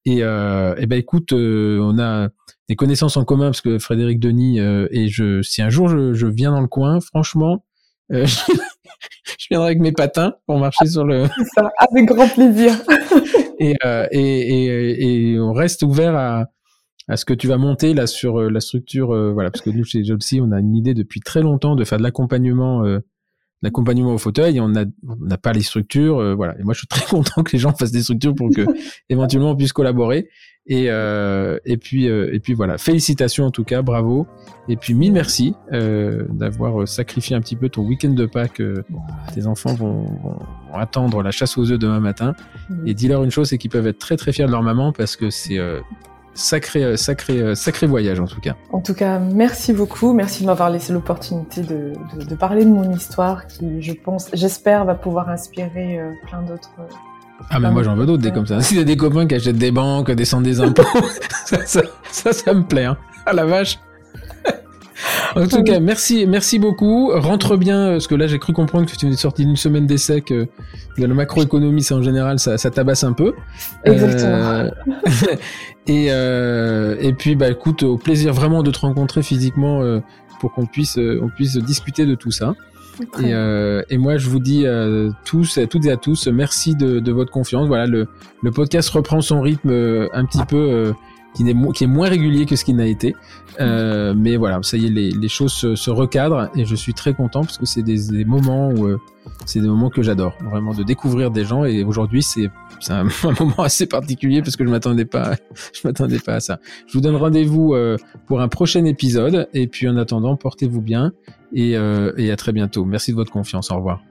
Et, et ben écoute, on a des connaissances en commun parce que Frédéric Denis et je, si un jour je, je viens dans le coin, franchement. *laughs* je viendrai avec mes patins pour marcher sur le. *laughs* Ça, avec grand plaisir. *laughs* Euh, et, et, et, et, on reste ouvert à, à ce que tu vas monter là sur euh, la structure. Euh, voilà, parce que nous chez Jobsy, on a une idée depuis très longtemps de faire de l'accompagnement. L'accompagnement au fauteuil, on n'a on pas les structures, voilà. Et moi, je suis *laughs* très content que les gens fassent des structures pour que *laughs* éventuellement on puisse collaborer. Et, euh, et puis euh, et puis voilà, félicitations en tout cas, bravo. Et puis mille merci euh, d'avoir sacrifié un petit peu ton week-end de Pâques. tes enfants vont, vont, attendre la chasse aux œufs demain matin. Et dis-leur une chose, c'est qu'ils peuvent être très très fiers de leur maman parce que c'est sacré sacré sacré voyage en tout cas. En tout cas, merci beaucoup, merci de m'avoir laissé l'opportunité de, de, de, parler de mon histoire qui, je pense, j'espère, va pouvoir inspirer plein d'autres ah, mais moi j'en veux d'autres des comme ça. *laughs* Si y a des copains qui achètent des banques, descendent des impôts, *laughs* ça, ça, ça, me plaît. Hein. Ah la vache. En tout cas, merci, merci beaucoup. Rentre bien, parce que là j'ai cru comprendre que tu es sorti d'une semaine d'essai que la macroéconomie, c'est en général, ça, ça tabasse un peu. Exactement. Euh, *laughs* et, euh, et puis, bah écoute, au plaisir vraiment de te rencontrer physiquement euh, pour qu'on puisse, euh, on puisse discuter de tout ça. Et, euh, et, moi, je vous dis euh, tous, toutes et à tous, merci de, de, votre confiance. Voilà, le, le podcast reprend son rythme euh, un petit peu euh, qui, est, moins régulier que ce qu'il n'a été. Euh, mais voilà, ça y est, les, choses se, recadrent et je suis très content parce que c'est des, moments où c'est des moments que j'adore, vraiment de découvrir des gens. Et aujourd'hui, c'est un, *laughs* un, moment assez particulier parce que je m'attendais pas, *laughs* je m'attendais pas à ça. Je vous donne rendez-vous euh, pour un prochain épisode et puis en attendant, portez-vous bien et, euh, et à très bientôt. Merci de votre confiance. Au revoir.